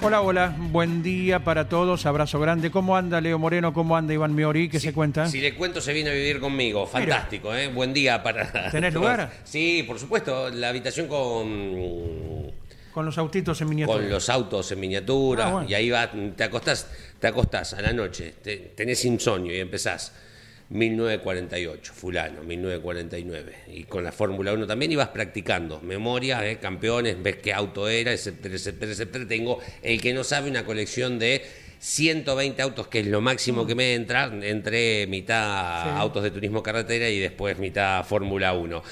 Hola, hola, buen día para todos, abrazo grande. ¿Cómo anda Leo Moreno? ¿Cómo anda Iván Miori? ¿Qué se cuenta? Si le cuento, se viene a vivir conmigo. Fantástico, ¿eh? Buen día para. ¿Tenés lugar? Sí, por supuesto. La habitación con. Con los autitos en miniatura. Con los autos en miniatura. Ah, bueno. Y ahí va, te acostás, te acostás a la noche, te- tenés insomnio y empezás. 1948, fulano, 1949. Y con la Fórmula 1 también ibas practicando. Memoria, eh, campeones, ves qué auto era, etcétera, etcétera, etcétera. Tengo, el que no sabe, una colección de 120 autos, que es lo máximo que me entra, entre mitad Sí. autos de turismo carretera y después mitad Fórmula 1.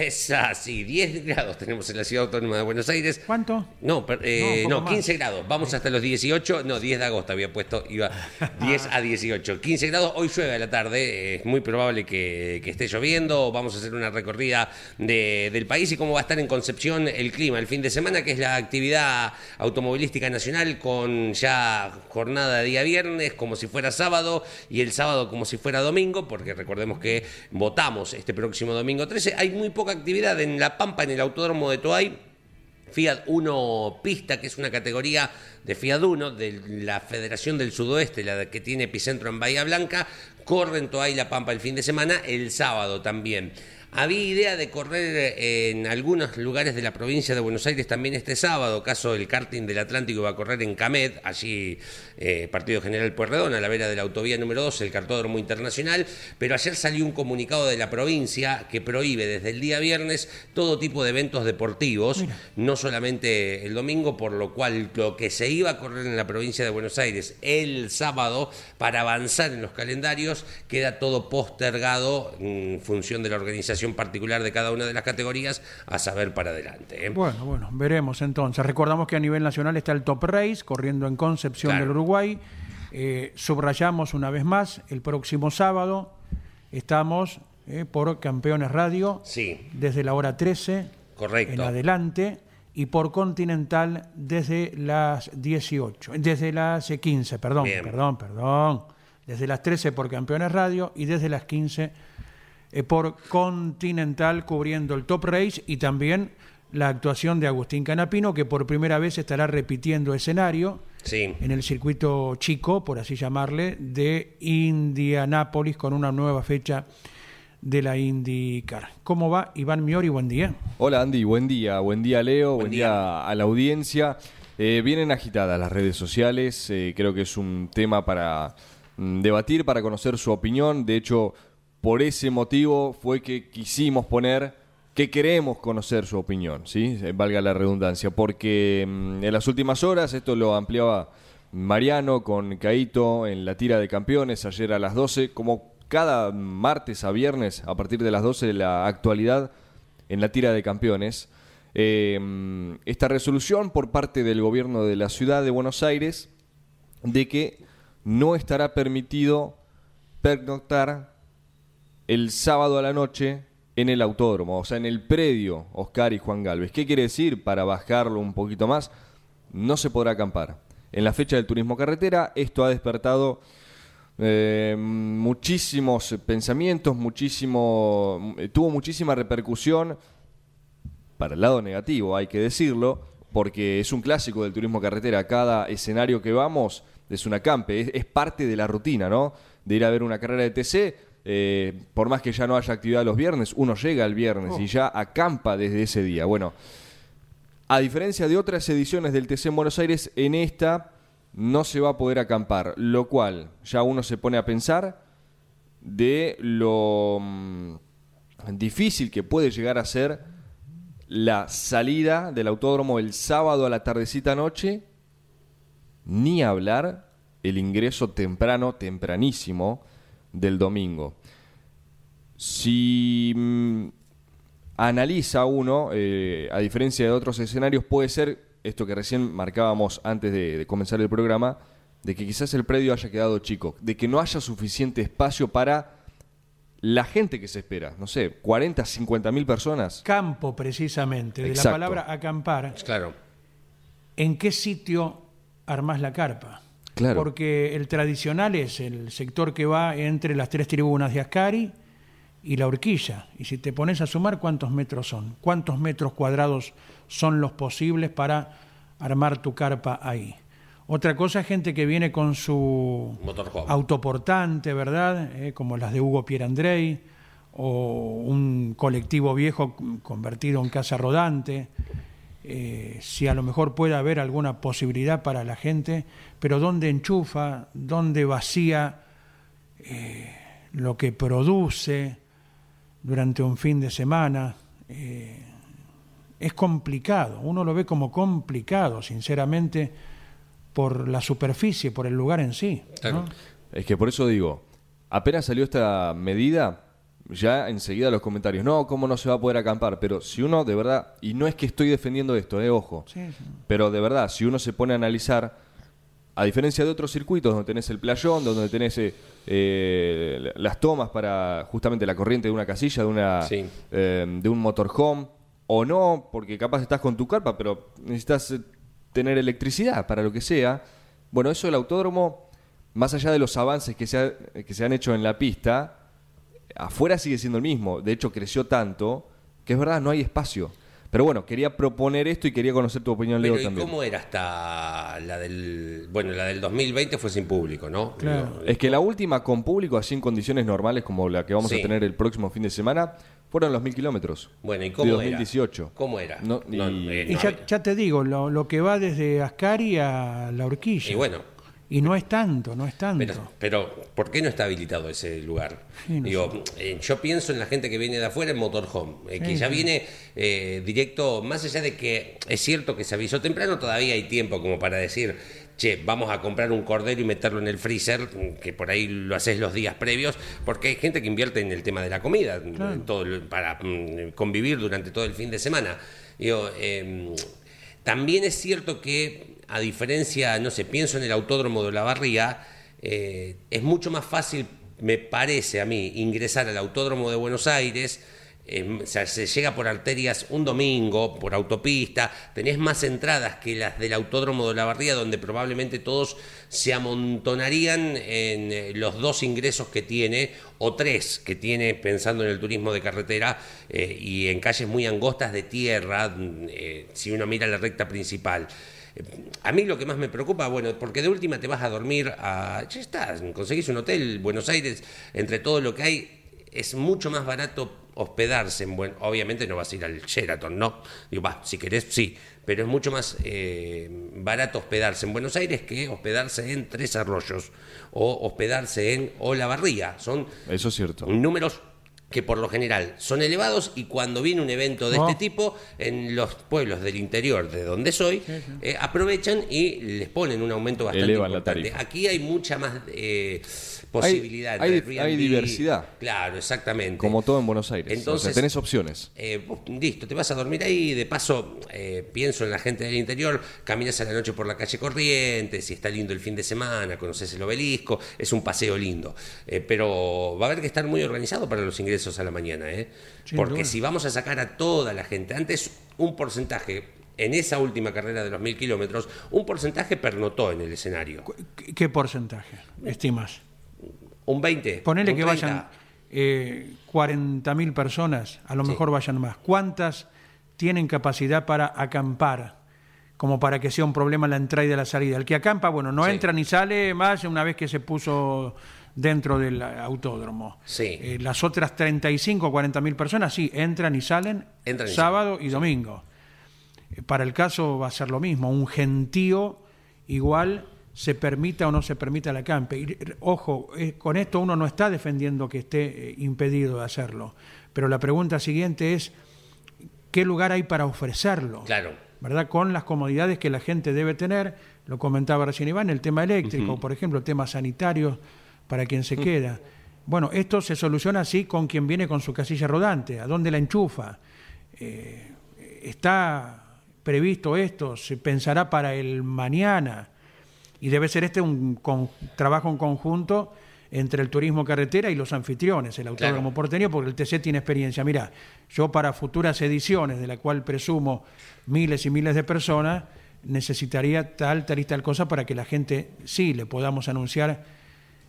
Es así, 10 grados tenemos en la Ciudad Autónoma de Buenos Aires. ¿Cuánto? No, eh, No, un no, poco más. 15 grados. Vamos hasta los 18. No, 10 de agosto había puesto. Iba 10 a 18. 15 grados. Hoy llueve a la tarde. Es muy probable que, que esté lloviendo. Vamos a hacer una recorrida de- del país y cómo va a estar en Concepción el clima el fin de semana, que es la actividad automovilística nacional con ya jornada de día viernes como si fuera sábado y el sábado como si fuera domingo, porque recordemos que votamos este próximo domingo 13. Hay muy poca actividad en La Pampa, en el Autódromo de Toay. Fiat 1 Pista, que es una categoría de Fiat 1 de la Federación del Sudoeste, la que tiene epicentro en Bahía Blanca, corre en Toay La Pampa el fin de semana, el sábado también. Había idea de correr en algunos lugares de la provincia de Buenos Aires también este sábado, caso el karting del Atlántico va a correr en Camet, allí eh, Partido General Pueyrredón, a la vera de la autovía número 12, el cartódromo internacional, pero ayer salió un comunicado de la provincia que prohíbe desde el día viernes todo tipo de eventos deportivos, no solamente el domingo, por lo cual lo que se iba a correr en la provincia de Buenos Aires el sábado para avanzar en los calendarios queda todo postergado en función de la organización particular de cada una de las categorías a saber para adelante. ¿eh? Bueno, bueno, veremos entonces. Recordamos que a nivel nacional está el Top Race corriendo en Concepción Claro. del Uruguay. Eh, subrayamos una vez más, el próximo sábado estamos eh, por Campeones Radio Sí, desde la hora 13 correcto. en adelante y por Continental desde las 18, desde las eh, 15, perdón, Bien. perdón, perdón, desde las 13 por Campeones Radio y desde las 15 eh, por Continental cubriendo el Top Race y también la actuación de Agustín Canapino que por primera vez estará repitiendo escenario Sí. en el circuito chico, por así llamarle, de Indianápolis con una nueva fecha de la IndyCar. ¿Cómo va Iván Miori? Buen día. Hola Andy, buen día, buen día Leo, buen, día. día. a la audiencia. Eh, vienen agitadas las redes sociales, eh, creo que es un tema para mm, debatir, para conocer su opinión. De hecho, por ese motivo fue que quisimos poner que queremos conocer su opinión, ¿sí? Eh, valga la redundancia, porque mm, en las últimas horas, esto lo ampliaba Mariano con Caito en la tira de campeones ayer a las 12, como cada martes a viernes a partir de las 12 de la actualidad en la tira de campeones. eh, esta resolución por parte del gobierno de la ciudad de Buenos Aires de que no estará permitido pernoctar el sábado a la noche en el autódromo, o sea, en el predio Oscar y Juan Galvez. ¿Qué quiere decir? Para bajarlo un poquito más, no se podrá acampar. En la fecha del turismo carretera, esto ha despertado eh, muchísimos pensamientos, muchísimo, eh, tuvo muchísima repercusión para el lado negativo, hay que decirlo, porque es un clásico del turismo carretera. Cada escenario que vamos es un acampe, es, es parte de la rutina, ¿no? De ir a ver una carrera de TC, eh, por más que ya no haya actividad los viernes, uno llega el viernes y ya acampa desde ese día. Bueno, a diferencia de otras ediciones del TC en Buenos Aires, en esta no se va a poder acampar, lo cual ya uno se pone a pensar de lo mm, difícil que puede llegar a ser la salida del autódromo el sábado a la tardecita noche, ni hablar el ingreso temprano, tempranísimo del domingo. Si mm, analiza uno, eh, a diferencia de otros escenarios, puede ser esto que recién marcábamos antes de, de comenzar el programa, de que quizás el predio haya quedado chico, de que no haya suficiente espacio para la gente que se espera, no sé, 40, 50 mil personas. Campo, precisamente, de la palabra acampar. Claro. ¿En qué sitio armás la carpa? Claro. Porque el tradicional es el sector que va entre las tres tribunas de Ascari y la horquilla. Y si te pones a sumar, ¿cuántos metros son? ¿Cuántos metros cuadrados son los posibles para armar tu carpa ahí? Otra cosa es gente que viene con su Motorhome. autoportante, ¿verdad? Eh, como las de Hugo Pierandrei, o un colectivo viejo convertido en casa rodante. Eh, si a lo mejor puede haber alguna posibilidad para la gente, pero dónde enchufa, dónde vacía eh, lo que produce durante un fin de semana. eh, es complicado, uno lo ve como complicado, sinceramente, por la superficie, por el lugar en sí. Es que por eso digo, apenas salió esta medida, ya enseguida los comentarios, no, ¿cómo no se va a poder acampar? Pero si uno de verdad, y no es que estoy defendiendo esto, eh, ojo, Sí, sí. pero de verdad, si uno se pone a analizar, a diferencia de otros circuitos donde tenés el playón, donde tenés eh, eh, las tomas para justamente la corriente de una casilla, de, una, Sí. eh, de un motorhome, o no, porque capaz estás con tu carpa, pero necesitas tener electricidad para lo que sea. Bueno, eso del autódromo, más allá de los avances que se, ha- que se han hecho en la pista, afuera sigue siendo el mismo. De hecho, creció tanto que es verdad, no hay espacio. Pero bueno, quería proponer esto y quería conocer tu opinión, Leo, Pero ¿y también. cómo era hasta la del... Bueno, la del 2020 fue sin público, ¿no? Claro. Es que la última con público, así en condiciones normales como la que vamos Sí. a tener el próximo fin de semana, fueron los mil kilómetros. Bueno, ¿y de cómo era? 2018. ¿Cómo era? No, No, y- eh, Y ya, ya te digo, lo, lo que va desde Ascari a la horquilla. Y bueno, Y no es tanto, no es tanto. Pero, pero, ¿por qué no está habilitado ese lugar? Sí, no Digo, eh, yo pienso en la gente que viene de afuera en motorhome, eh, que ya sí. viene eh, directo, más allá de que es cierto que se avisó temprano, todavía hay tiempo como para decir, che, vamos a comprar un cordero y meterlo en el freezer, mm, que por ahí lo haces los días previos, porque hay gente que invierte en el tema de la comida, Claro. todo para mm, convivir durante todo el fin de semana. Digo, eh, también es cierto que, a diferencia, no sé, pienso en el autódromo de la Barría, eh, es mucho más fácil, me parece a mí, ingresar al autódromo de Buenos Aires. sea, se llega por arterias un domingo, por autopista, tenés más entradas que las del autódromo de la Barría, donde probablemente todos se amontonarían en eh, los dos ingresos que tiene, o tres que tiene, pensando en el turismo de carretera, eh, y en calles muy angostas de tierra, eh, si uno mira la recta principal. Eh, A mí lo que más me preocupa, bueno, porque de última te vas a dormir a... Ya estás, conseguís un hotel, Buenos Aires, entre todo lo que hay, es mucho más barato hospedarse en buen... Obviamente no vas a ir al Sheraton, ¿no? Digo, va, si querés, sí, pero es mucho más eh, barato hospedarse en Buenos Aires que hospedarse en Tres Arroyos o hospedarse en Olavarría. Son Eso es cierto. números que por lo general son elevados y cuando viene un evento de Oh. este tipo en los pueblos del interior de donde soy eh, aprovechan y les ponen un aumento bastante Elevan la importante. tarifa. Aquí hay mucha más eh, posibilidad. hay- hay Airbnb. diversidad. Claro, exactamente. Como todo en Buenos Aires. Entonces- o sea, tenés opciones. Eh, vos, listo, te vas a dormir ahí, de paso eh, pienso en la gente del interior, caminas a la noche por la calle Corrientes, si está lindo el fin de semana, conoces el obelisco, es un paseo lindo, Eh, pero va a haber que estar muy organizado para los ingresos a la mañana, ¿eh? Sin porque duda. si vamos a sacar a toda la gente, antes un porcentaje, en esa última carrera de los mil kilómetros, un porcentaje pernotó en el escenario, ¿Qué, qué porcentaje estimas? un 20. Ponele un que 30. vayan eh, 40.000 personas, a lo Sí. mejor vayan más. ¿Cuántas tienen capacidad para acampar? Como para que sea un problema la entrada y la salida. El que acampa, bueno, no Sí. entra ni sale más una vez que se puso dentro del autódromo. Sí. Eh, las otras 35 o 40 mil personas, sí, entran y salen Entran y sábado y domingo. Eh, Para el caso va a ser lo mismo, un gentío igual se permita o no se permita el acampe. Y, eh, ojo, eh, con esto uno no está defendiendo que esté eh, impedido de hacerlo, Pero la pregunta siguiente es, ¿qué lugar hay para ofrecerlo? Claro. ¿Verdad? Con las comodidades que la gente debe tener, lo comentaba recién Iván, el tema eléctrico, por ejemplo, el tema sanitario para quien se queda. Bueno, esto se soluciona así con quien viene con su casilla rodante, a dónde la enchufa. Eh, está previsto esto, se pensará para el mañana y debe ser este un trabajo en conjunto entre el turismo carretera y los anfitriones, el autódromo porteño, porque el TC tiene experiencia. Mira, yo para futuras ediciones, de la cual presumo miles y miles de personas, necesitaría tal, tal y tal cosa para que la gente sí le podamos anunciar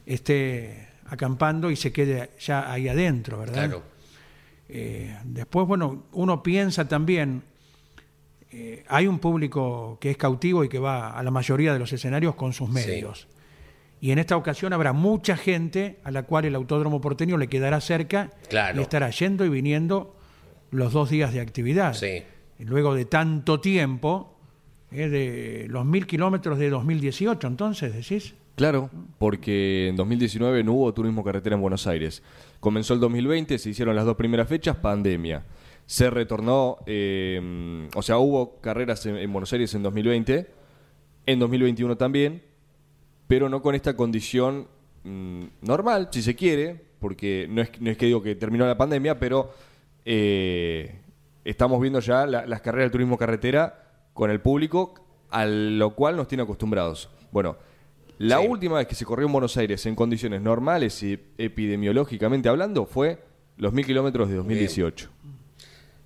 esté acampando y se quede ya ahí adentro, ¿verdad? Claro. Eh, después, bueno, uno piensa también, eh, hay un público que es cautivo y que va a la mayoría de los escenarios con sus medios. Y en esta ocasión habrá mucha gente a la cual el autódromo porteño le quedará cerca Claro. y estará yendo y viniendo los dos días de actividad. Sí. Luego de tanto tiempo, eh, de los mil kilómetros de 2018, entonces, decís. Claro, porque en 2019 no hubo turismo carretera en Buenos Aires. Comenzó el 2020, se hicieron las dos primeras fechas, pandemia. Se retornó, eh, o sea, hubo carreras en, en Buenos Aires en 2020, en 2021 también, pero no con esta condición mm, normal, si se quiere, porque no es, no es que digo que terminó la pandemia, pero eh, estamos viendo ya la- las carreras de turismo carretera con el público, a lo cual nos tiene acostumbrados. Bueno, la Sí. última vez que se corrió en Buenos Aires en condiciones normales y epidemiológicamente hablando fue los mil kilómetros de 2018.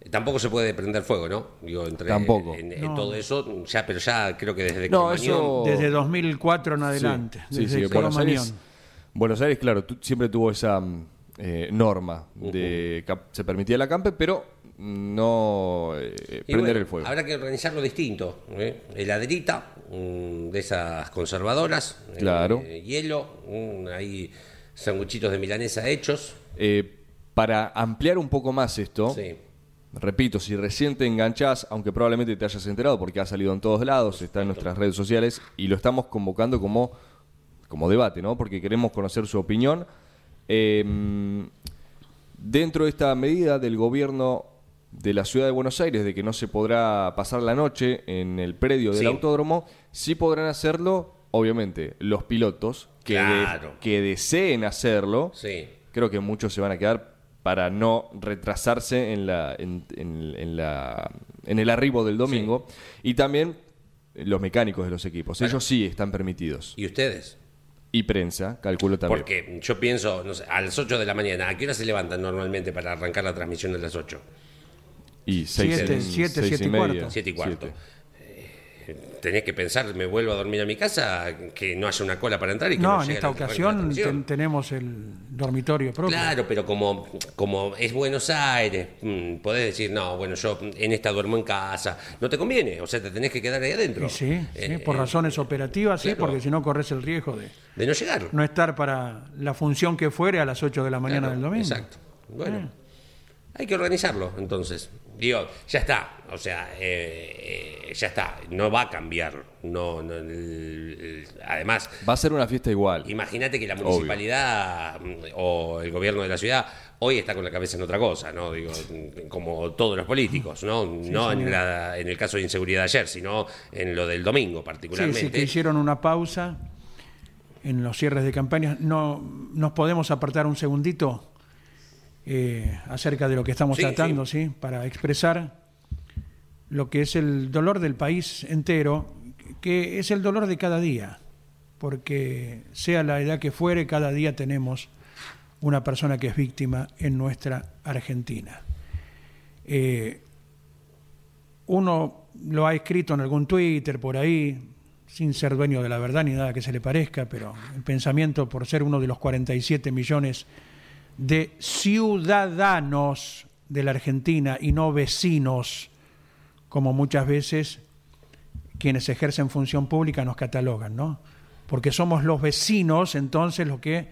Tampoco se puede prender fuego, ¿no? Digo, entre, Tampoco. En, en No. todo eso, ya, pero ya creo que desde No, eso- Desde 2004 en adelante. Sí, desde sí, el Buenos. Aires, Buenos Aires, claro, tu- siempre tuvo esa mm, eh, norma de se permitía el acampe, pero no eh, prender bueno, el fuego. Habrá que organizarlo distinto. ¿eh? Heladerita, de esas conservadoras. eh, Claro. hielo, mm, ahí sanguchitos de milanesa hechos. Eh, para ampliar un poco más esto, Sí. repito, si recién te enganchás, aunque probablemente te hayas enterado porque ha salido en todos lados, está en nuestras redes sociales y lo estamos convocando como, como debate, ¿no? Porque queremos conocer su opinión. Eh, dentro de esta medida del gobierno de la ciudad de Buenos Aires de que no se podrá pasar la noche en el predio del Sí. autódromo, sí podrán hacerlo, obviamente, los pilotos que, de- que deseen hacerlo. Sí. Creo que muchos se van a quedar para no retrasarse en, la, en, en- en la, en el arribo del domingo. Y también los mecánicos de los equipos. Bueno. Ellos sí están permitidos. ¿Y ustedes? Y prensa, calculo también. Porque yo pienso, no sé, a las 8 de la mañana, ¿a qué hora se levantan normalmente para arrancar la transmisión a las 8? Y seis, Siete, en- siete, seis siete y media, cuarto. Siete y cuarto. siete. Tenés que pensar, me vuelvo a dormir a mi casa, que no haya una cola para entrar y que No, no, en esta ocasión ten- tenemos el dormitorio propio. Claro, pero como, como es Buenos Aires, mm, podés decir, no, bueno, yo en esta duermo en casa. No te conviene, o sea, te tenés que quedar ahí adentro. Y sí, sí, Eh, por eh, razones operativas, sí, porque si no corres el riesgo de De no llegar. no estar para la función que fuere a las 8 de la mañana Claro, del domingo. Exacto. Bueno, Eh. Hay que organizarlo, entonces. Digo, ya está, o sea, eh, eh, ya está, no va a cambiar. No, no, el- el- además, Va a ser una fiesta igual. Imagínate que la municipalidad mm, o el gobierno de la ciudad hoy está con la cabeza en otra cosa, ¿no? Digo, como todos los políticos, ¿no? no en, la- en el caso de inseguridad de ayer, sino en lo del domingo Sí, particularmente. sí, que hicieron una pausa en los cierres de campaña. No, ¿Nos podemos apartar un segundito eh, acerca de lo que estamos Sí, tratando, sí. Para expresar lo que es el dolor del país entero, que es el dolor de cada día, porque sea la edad que fuere, cada día tenemos una persona que es víctima en nuestra Argentina. Eh, uno lo ha escrito en algún Twitter por ahí, sin ser dueño de la verdad ni nada que se le parezca, pero el pensamiento por ser uno de los 47 millones de ciudadanos de la Argentina y no vecinos, como muchas veces quienes ejercen función pública nos catalogan, ¿no? Porque somos los vecinos, entonces, los que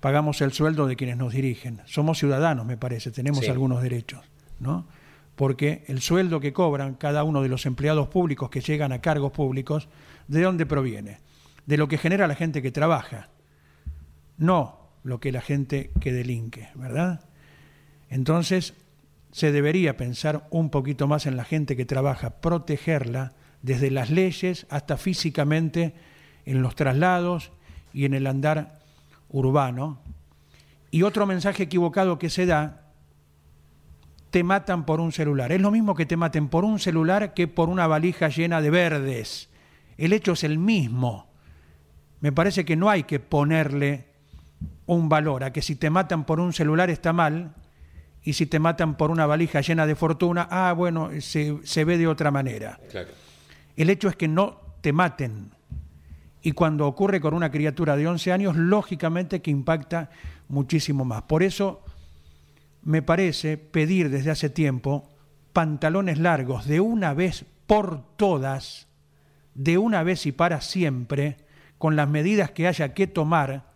pagamos el sueldo de quienes nos dirigen. Somos ciudadanos, me parece, tenemos Sí. algunos derechos, ¿no? Porque el sueldo que cobran cada uno de los empleados públicos que llegan a cargos públicos, ¿de dónde proviene? De lo que genera la gente que trabaja, no lo que la gente que delinque, ¿verdad? Entonces, se debería pensar un poquito más en la gente que trabaja, protegerla desde las leyes hasta físicamente en los traslados y en el andar urbano. Y otro mensaje equivocado que se da, te matan por un celular. Es lo mismo que te maten por un celular que por una valija llena de verdes. El hecho es el mismo. Me parece que no hay que ponerle un valor a que si te matan por un celular está mal y si te matan por una valija llena de fortuna, ah, bueno, se, se ve de otra manera. Claro. El hecho es que no te maten. Y cuando ocurre con una criatura de 11 años, lógicamente que impacta muchísimo más. Por eso me parece pedir desde hace tiempo pantalones largos de una vez por todas, de una vez y para siempre, con las medidas que haya que tomar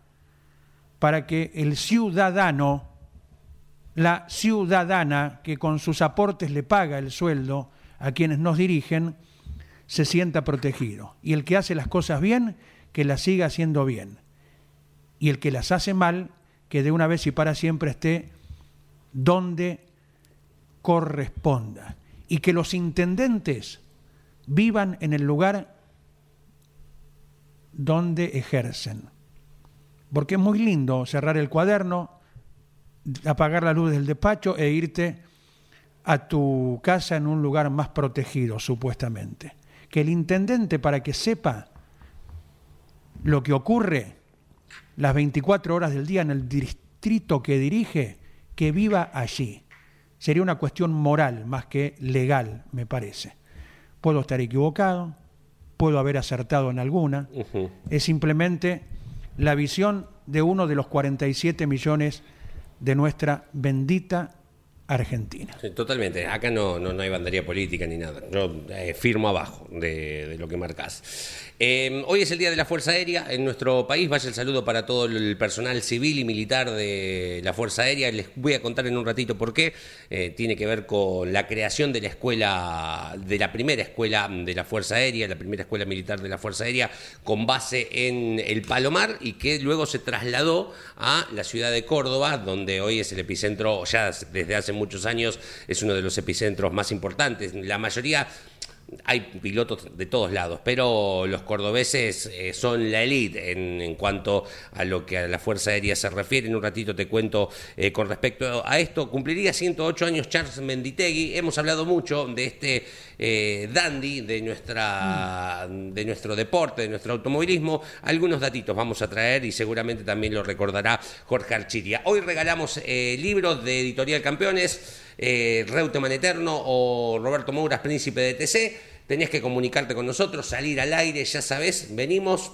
para que el ciudadano, la ciudadana que con sus aportes le paga el sueldo a quienes nos dirigen, se sienta protegido. Y el que hace las cosas bien, que las siga haciendo bien. Y el que las hace mal, que de una vez y para siempre esté donde corresponda. Y que los intendentes vivan en el lugar donde ejercen. Porque es muy lindo cerrar el cuaderno, apagar la luz del despacho e irte a tu casa en un lugar más protegido, supuestamente. Que el intendente, para que sepa lo que ocurre las 24 horas del día en el distrito que dirige, que viva allí. Sería una cuestión moral más que legal, me parece. Puedo estar equivocado, puedo haber acertado en alguna. Es simplemente la visión de uno de los 47 millones de nuestra bendita Argentina. Sí, totalmente. Acá no, no, no, hay bandería política ni nada. Yo eh, firmo abajo de, lo que marcas. Eh, hoy es el Día de la Fuerza Aérea en nuestro país. Vaya el saludo para todo el personal civil y militar de la Fuerza Aérea. Les voy a contar en un ratito por qué. Eh, tiene que ver con la creación de la escuela, de la primera escuela de la Fuerza Aérea, la primera escuela militar de la Fuerza Aérea, con base en el Palomar y que luego se trasladó a la ciudad de Córdoba, donde hoy es el epicentro, ya desde hace muchos años es uno de los epicentros más importantes. La mayoría hay pilotos de todos lados, pero los cordobeses eh, son la élite en, en, cuanto a lo que a la Fuerza Aérea se refiere. En un ratito te cuento eh, con respecto a esto. Cumpliría 108 años Charles Menditegui. Hemos hablado mucho de este eh, dandy de, nuestra, mm. de nuestro deporte, de nuestro automovilismo. Algunos datitos vamos a traer y seguramente también lo recordará Jorge Archiria. Hoy regalamos eh, libros de Editorial Campeones eh, Reutemann Eterno o Roberto Mouras, Príncipe de TC. Tenías que comunicarte con nosotros, salir al aire, ya sabes, venimos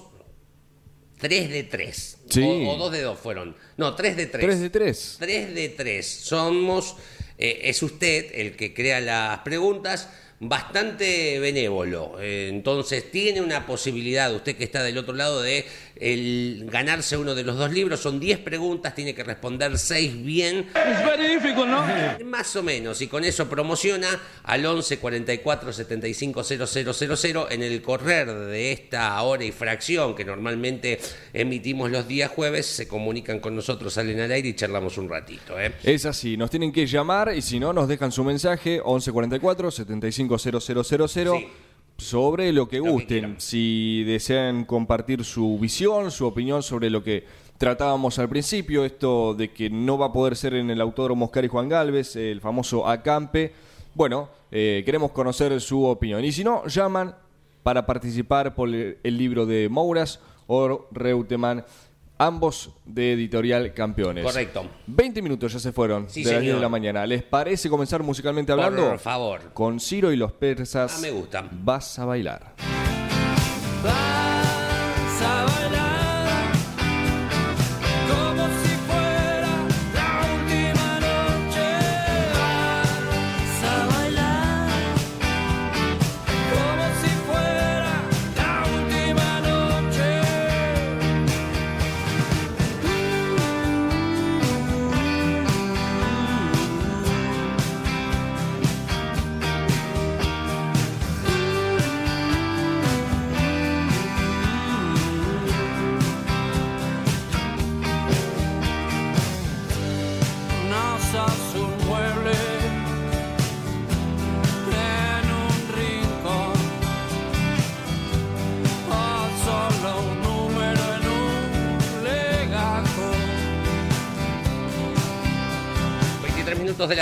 3 de 3. Sí. O, o 2 de 2 fueron. No, 3 de 3. 3 de 3. 3 de 3. Somos, eh, es usted el que crea las preguntas bastante benévolo. Eh, entonces tiene una posibilidad, usted que está del otro lado, de el ganarse uno de los dos libros. Son 10 preguntas, tiene que responder 6 bien. Es very difficult, ¿no? Más o menos, y con eso promociona al 11 44 75 000 en el correr de esta hora y fracción que normalmente emitimos los días jueves. Se comunican con nosotros, salen al aire y charlamos un ratito. ¿eh? Es así, nos tienen que llamar y si no, nos dejan su mensaje 11 44 75 000 Sí. sobre lo que Lo que gusten. si desean compartir su visión, su opinión sobre lo que tratábamos al principio, esto de que no va a poder ser en el Autódromo Oscar y Juan Galvez, el famoso Acampe. Bueno, eh, queremos conocer su opinión. Y si no, llaman para participar por el el libro de Mouras o Reutemann, ambos de Editorial Campeones. Correcto. 20 minutos ya se fueron Sí, de las 10 señor. de la mañana. ¿Les parece comenzar musicalmente hablando? Por favor. Con Ciro y los persas. Ah, me gusta. Vas a bailar. Vas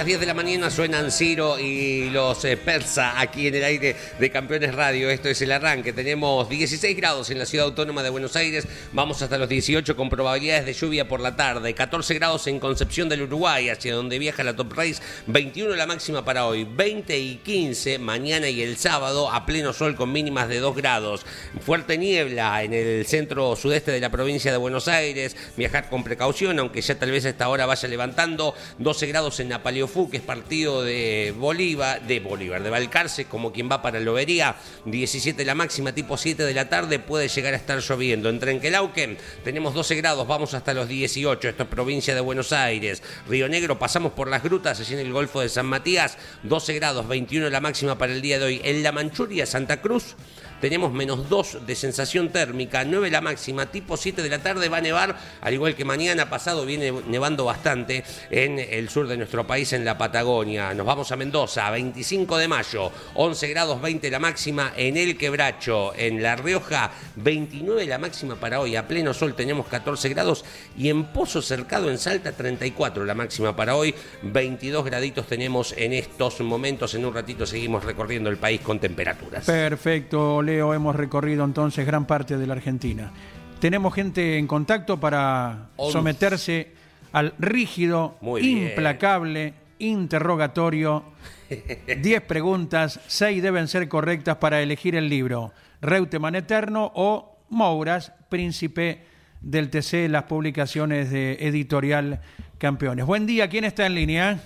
las 10 de la mañana suenan Ciro y los eh, Persa aquí en el aire de Campeones Radio. Esto es el arranque. Tenemos 16 grados en la ciudad autónoma de Buenos Aires. Vamos hasta los 18 con probabilidades de lluvia por la tarde. 14 grados en Concepción del Uruguay, hacia donde viaja la Top Race. 21 la máxima para hoy. 20 y 15 mañana y el sábado a pleno sol con mínimas de 2 grados. Fuerte niebla en el centro sudeste de la provincia de Buenos Aires. Viajar con precaución, aunque ya tal vez a esta hora vaya levantando. 12 grados en Napaleofú, que es partido de Bolívar, de Bolívar, de Balcarce, como quien va para Lobería. 17 la máxima, tipo 7 de la tarde, puede llegar a estar lloviendo. En Trenquelauquen tenemos 12 grados, vamos hasta los 18. Esto es provincia de Buenos Aires. Río Negro, pasamos por las grutas, allí en el Golfo de San Matías. 12 grados, 21 la máxima para el día de hoy. En La Manchuria, Santa Cruz. Tenemos menos 2 de sensación térmica, 9 la máxima, tipo 7 de la tarde va a nevar, al igual que mañana pasado viene nevando bastante en el sur de nuestro país, en la Patagonia. Nos vamos a Mendoza, 25 de mayo, 11 grados 20 la máxima en El Quebracho, en La Rioja, 29 la máxima para hoy, a pleno sol tenemos 14 grados y en Pozo Cercado en Salta 34 la máxima para hoy, 22 graditos tenemos en estos momentos, en un ratito seguimos recorriendo el país con temperaturas. Perfecto, Leo. Hemos recorrido entonces gran parte de la Argentina. Tenemos gente en contacto para someterse al rígido, Muy implacable interrogatorio. Diez preguntas, seis deben ser correctas para elegir el libro. Reutemann Eterno o Mouras, príncipe del TC, las publicaciones de editorial Campeones. Buen día, ¿quién está en línea?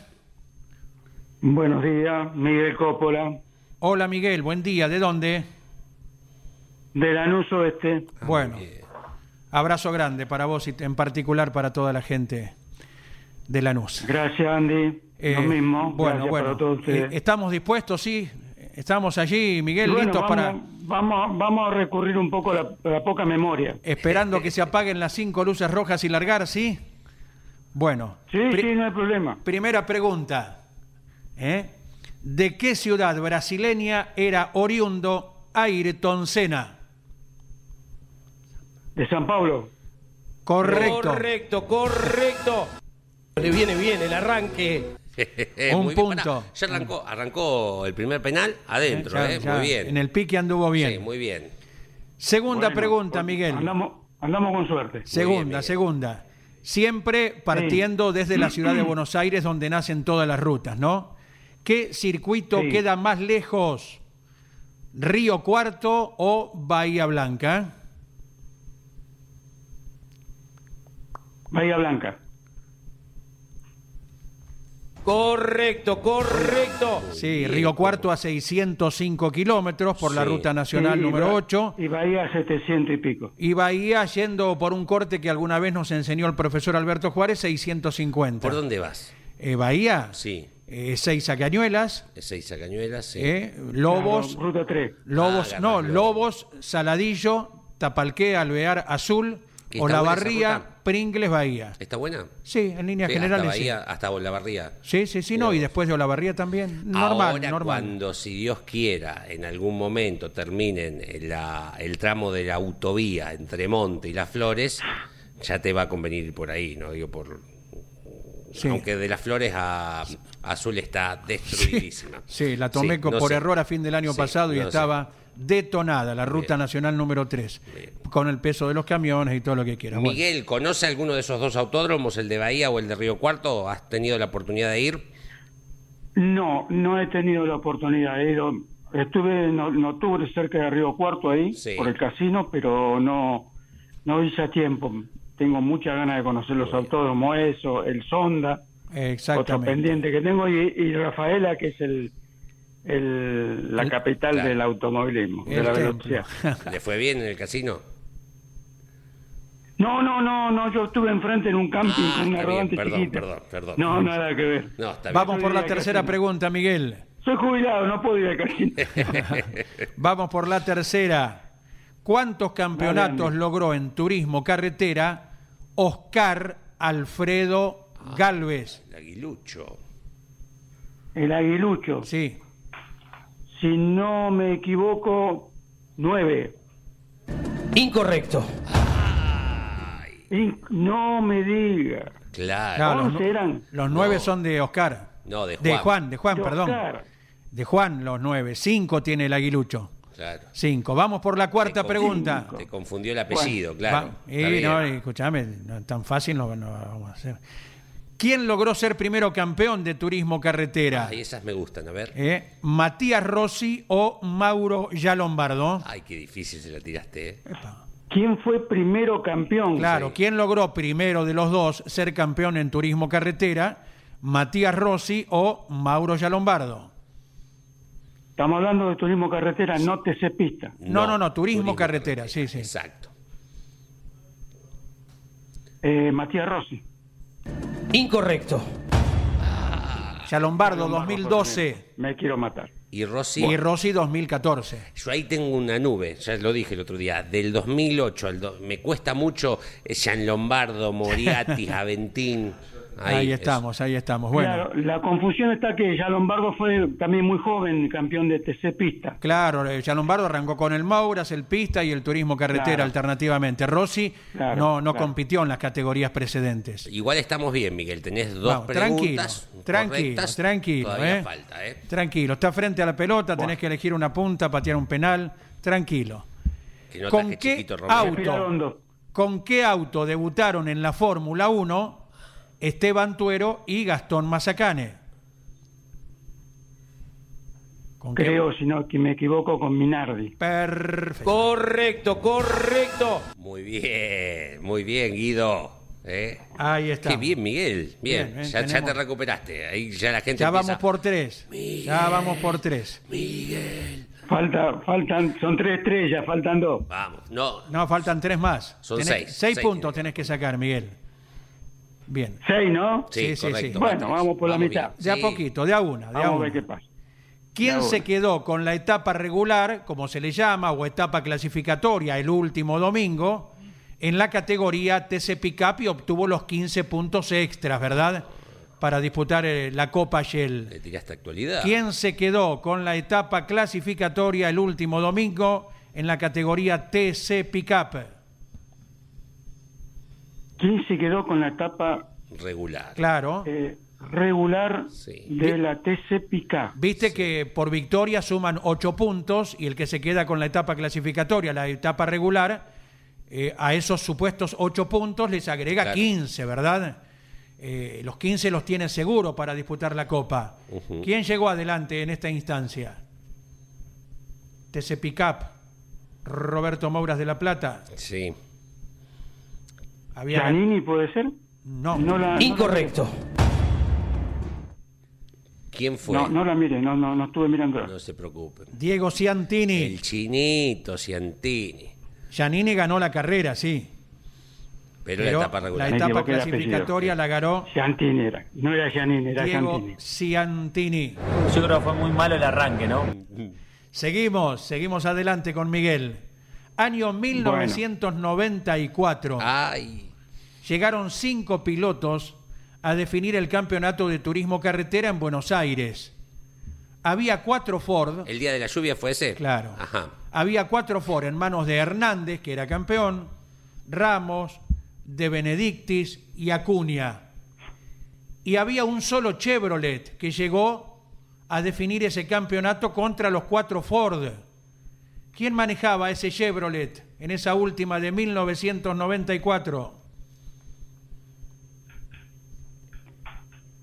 Buenos días, Miguel Coppola, Hola Miguel, buen día, ¿de dónde? De Lanús Oeste. Bueno, abrazo grande para vos y en particular para toda la gente de Lanús. Gracias, Andy. Eh, Lo mismo. Bueno, Gracias bueno, para todos ustedes. eh, estamos dispuestos, sí. Estamos allí, Miguel, Bueno, listos vamos, para vamos, vamos a recurrir un poco a la, a la poca memoria. esperando que se apaguen las cinco luces rojas y largar, ¿sí? Bueno, Sí, pri- sí, no hay problema. primera pregunta. ¿eh? ¿De qué ciudad brasileña era oriundo Ayrton Senna? De San Pablo. Correcto. Correcto, correcto. Le viene bien el arranque. Un punto. pará, ya arrancó, arrancó el primer penal adentro, Ya- eh, ya muy bien. En el pique anduvo bien. Sí, muy bien. Segunda Bueno, pregunta, pues, Miguel. Andamos, andamos con suerte. Segunda, segunda. Siempre partiendo desde la ciudad de Buenos Aires, donde nacen todas las rutas, ¿no? ¿Qué circuito Sí. queda más lejos? ¿Río Cuarto o Bahía Blanca? Bahía Blanca. Correcto, correcto. Sí, Río Cuarto a 605 kilómetros por la ruta nacional Y número Ba- 8. Y Bahía 700 y pico. Y Bahía yendo por un corte que alguna vez nos enseñó el profesor Alberto Juárez, 650. ¿Por dónde vas? Eh, Bahía, Sí, eh, seis a Cañuelas, es seis a Cañuelas, sí. eh, Lobos, Ruta 3. Lobos, Ah, no, agarrás Lobos, Saladillo, Tapalqué, Alvear, Azul, ¿Y está buena esa Olavarría, ruta? Pringles, Bahía. ¿Está buena? Sí, en líneas Sí, generales. hasta sí. Bahía, hasta Olavarría. Sí, sí, sí, no, y después de Olavarría también. Normal, Ahora, normal. cuando, si Dios quiera, en algún momento terminen la- el tramo de la autovía entre Monte y Las Flores, ya te va a convenir ir por ahí, ¿no? Digo, por... Sí. Aunque de Las Flores a, a Azul está destruidísima. Sí, la tomé Sí, por sé. error a fin del año Sí, pasado y no sé. Detonada la ruta Bien. nacional número 3, Bien. con el peso de los camiones y todo lo que quiera. Bueno, Miguel, ¿conoce alguno de esos dos autódromos, el de Bahía o el de Río Cuarto? ¿Has tenido la oportunidad de ir? No, no he tenido la oportunidad. He ido, estuve en, octubre cerca de Río Cuarto ahí, Sí. por el casino, pero no, no hice a tiempo. Tengo muchas ganas de conocer los autódromos, eso, el Sonda, otro exactamente. pendiente que tengo, y, y Rafaela, que es el, el- la El- capital claro. del automovilismo, de la templo. velocidad. ¿Le fue bien en el casino? No, no, no, no, yo estuve enfrente en un camping Ah, con una rodante perdón, chiquita. perdón, perdón. No, nada que ver. No, está bien. Vamos por la tercera pregunta, Miguel. Soy jubilado, no puedo ir al casino. Vamos por la tercera. ¿Cuántos campeonatos Dale, logró en turismo carretera Oscar Alfredo Galvez? El aguilucho. el aguilucho. Sí, Si no me equivoco, nueve. Incorrecto. No me diga. Claro. Claro, los, Once nu- eran. los nueve son de Oscar. No, de Juan. De Juan, de Juan, De perdón. Oscar. De Juan, los nueve. Cinco tiene el aguilucho. Claro. Cinco. Vamos por la cuarta Te pregunta. Te confundió el apellido, claro. Va- Está y bien. no, escúchame, no es tan fácil no, no vamos a hacer. ¿Quién logró ser primero campeón de turismo carretera? Ay, esas me gustan, a ver. ¿Eh? ¿Matías Rossi o Mauro Yalombardo? Ay, qué difícil se la tiraste, ¿eh? ¿Quién fue primero campeón? Claro, ¿quién logró primero de los dos ser campeón en turismo carretera? ¿Matías Rossi o Mauro Yalombardo? Estamos hablando de turismo carretera, no TC pista. No, no, no, turismo carretera, sí, sí. Exacto. Eh, Matías Rossi. Incorrecto. Yalombardo 2012 Me quiero matar. Y Rossi, y Rossi 2014. yo ahí tengo una nube, ya lo dije el otro día, del 2008 al... do- me cuesta mucho eh, Jean Lombardo, Moriarty, Aventín. Ahí, es- estamos, ahí estamos. Bueno, Claro, la confusión está que ya Lombardo fue también muy joven campeón de TC pista. Claro, eh, Lombardo arrancó con el Mauras, el Pista y el Turismo Carretera Claro. alternativamente. Rossi Claro, no, no claro. compitió en las categorías precedentes. Igual estamos bien, Miguel, tenés dos Vamos, tranquilo, preguntas tranquilo, correctas, tranquilo. Todavía eh. falta, ¿eh? Tranquilo, está frente a la pelota, tenés que elegir una punta, patear un penal, tranquilo. Que no ¿Con qué chiquito, auto? ¿Con qué auto debutaron en la Fórmula 1 Esteban Tuero y Gastón Mazacane? ¿Con qué- Creo, si no que me equivoco, con Minardi. Perfecto. Correcto, correcto. Muy bien, muy bien, Guido. ¿eh? Ahí está. Qué bien, Miguel. Bien, Bien, ya, te recuperaste. Ahí ya la gente Ya empieza- vamos por tres. Ya vamos por tres. Falta, faltan, son tres estrellas, faltan dos. Vamos, no. No, faltan tres más. Son Tenés- seis, Seis seis puntos tenés que sacar, Miguel. Bien. Seis, ¿no? Sí, Sí, sí, correcto. sí. Bueno, vamos por la mitad. De a Sí. poquito, de a una, de a Vamos a una. ver qué pasa. ¿Quién se quedó con la etapa regular, como se le llama, o etapa clasificatoria el último domingo, en la categoría TC Pickup y obtuvo los 15 puntos extras, ¿verdad? Para disputar eh, la Copa Shell. Le tiraste actualidad. ¿Quién se quedó con la etapa clasificatoria el último domingo en la categoría TC Pickup? ¿Quién se quedó con la etapa Regular. Claro. eh, regular Sí. de la TC Pica? Viste que por victoria suman 8 puntos y el que se queda con la etapa clasificatoria, la etapa regular, eh, a esos supuestos 8 puntos les agrega Claro. 15, ¿verdad? Eh, los 15 los tiene seguro para disputar la Copa. ¿Quién llegó adelante en esta instancia? TC Pickup, Roberto Mouras de la Plata. Sí. Había ¿Giannini puede ser? No, No la, Incorrecto. ¿Quién fue? No, no la mire, no, no, no estuve mirando. No se preocupen. Diego Ciantini. El chinito Ciantini. Giannini ganó la carrera, sí. Pero, Pero la etapa regular. Me etapa clasificatoria la ganó Giantini era. No era Giannini, era Diego Giantini. Ciantini. Yo creo que fue muy malo el arranque, ¿no? Seguimos, seguimos adelante con Miguel. Año 1994. Ay. Llegaron cinco pilotos a definir el campeonato de turismo carretera en Buenos Aires. Había cuatro Ford, ¿El día de la lluvia fue ese? claro. Ajá. Había cuatro Ford en manos de Hernández, que era campeón, Ramos, de Benedictis y Acuña. Y había un solo Chevrolet que llegó a definir ese campeonato contra los cuatro Ford. ¿Quién manejaba ese Chevrolet en esa última de 1994?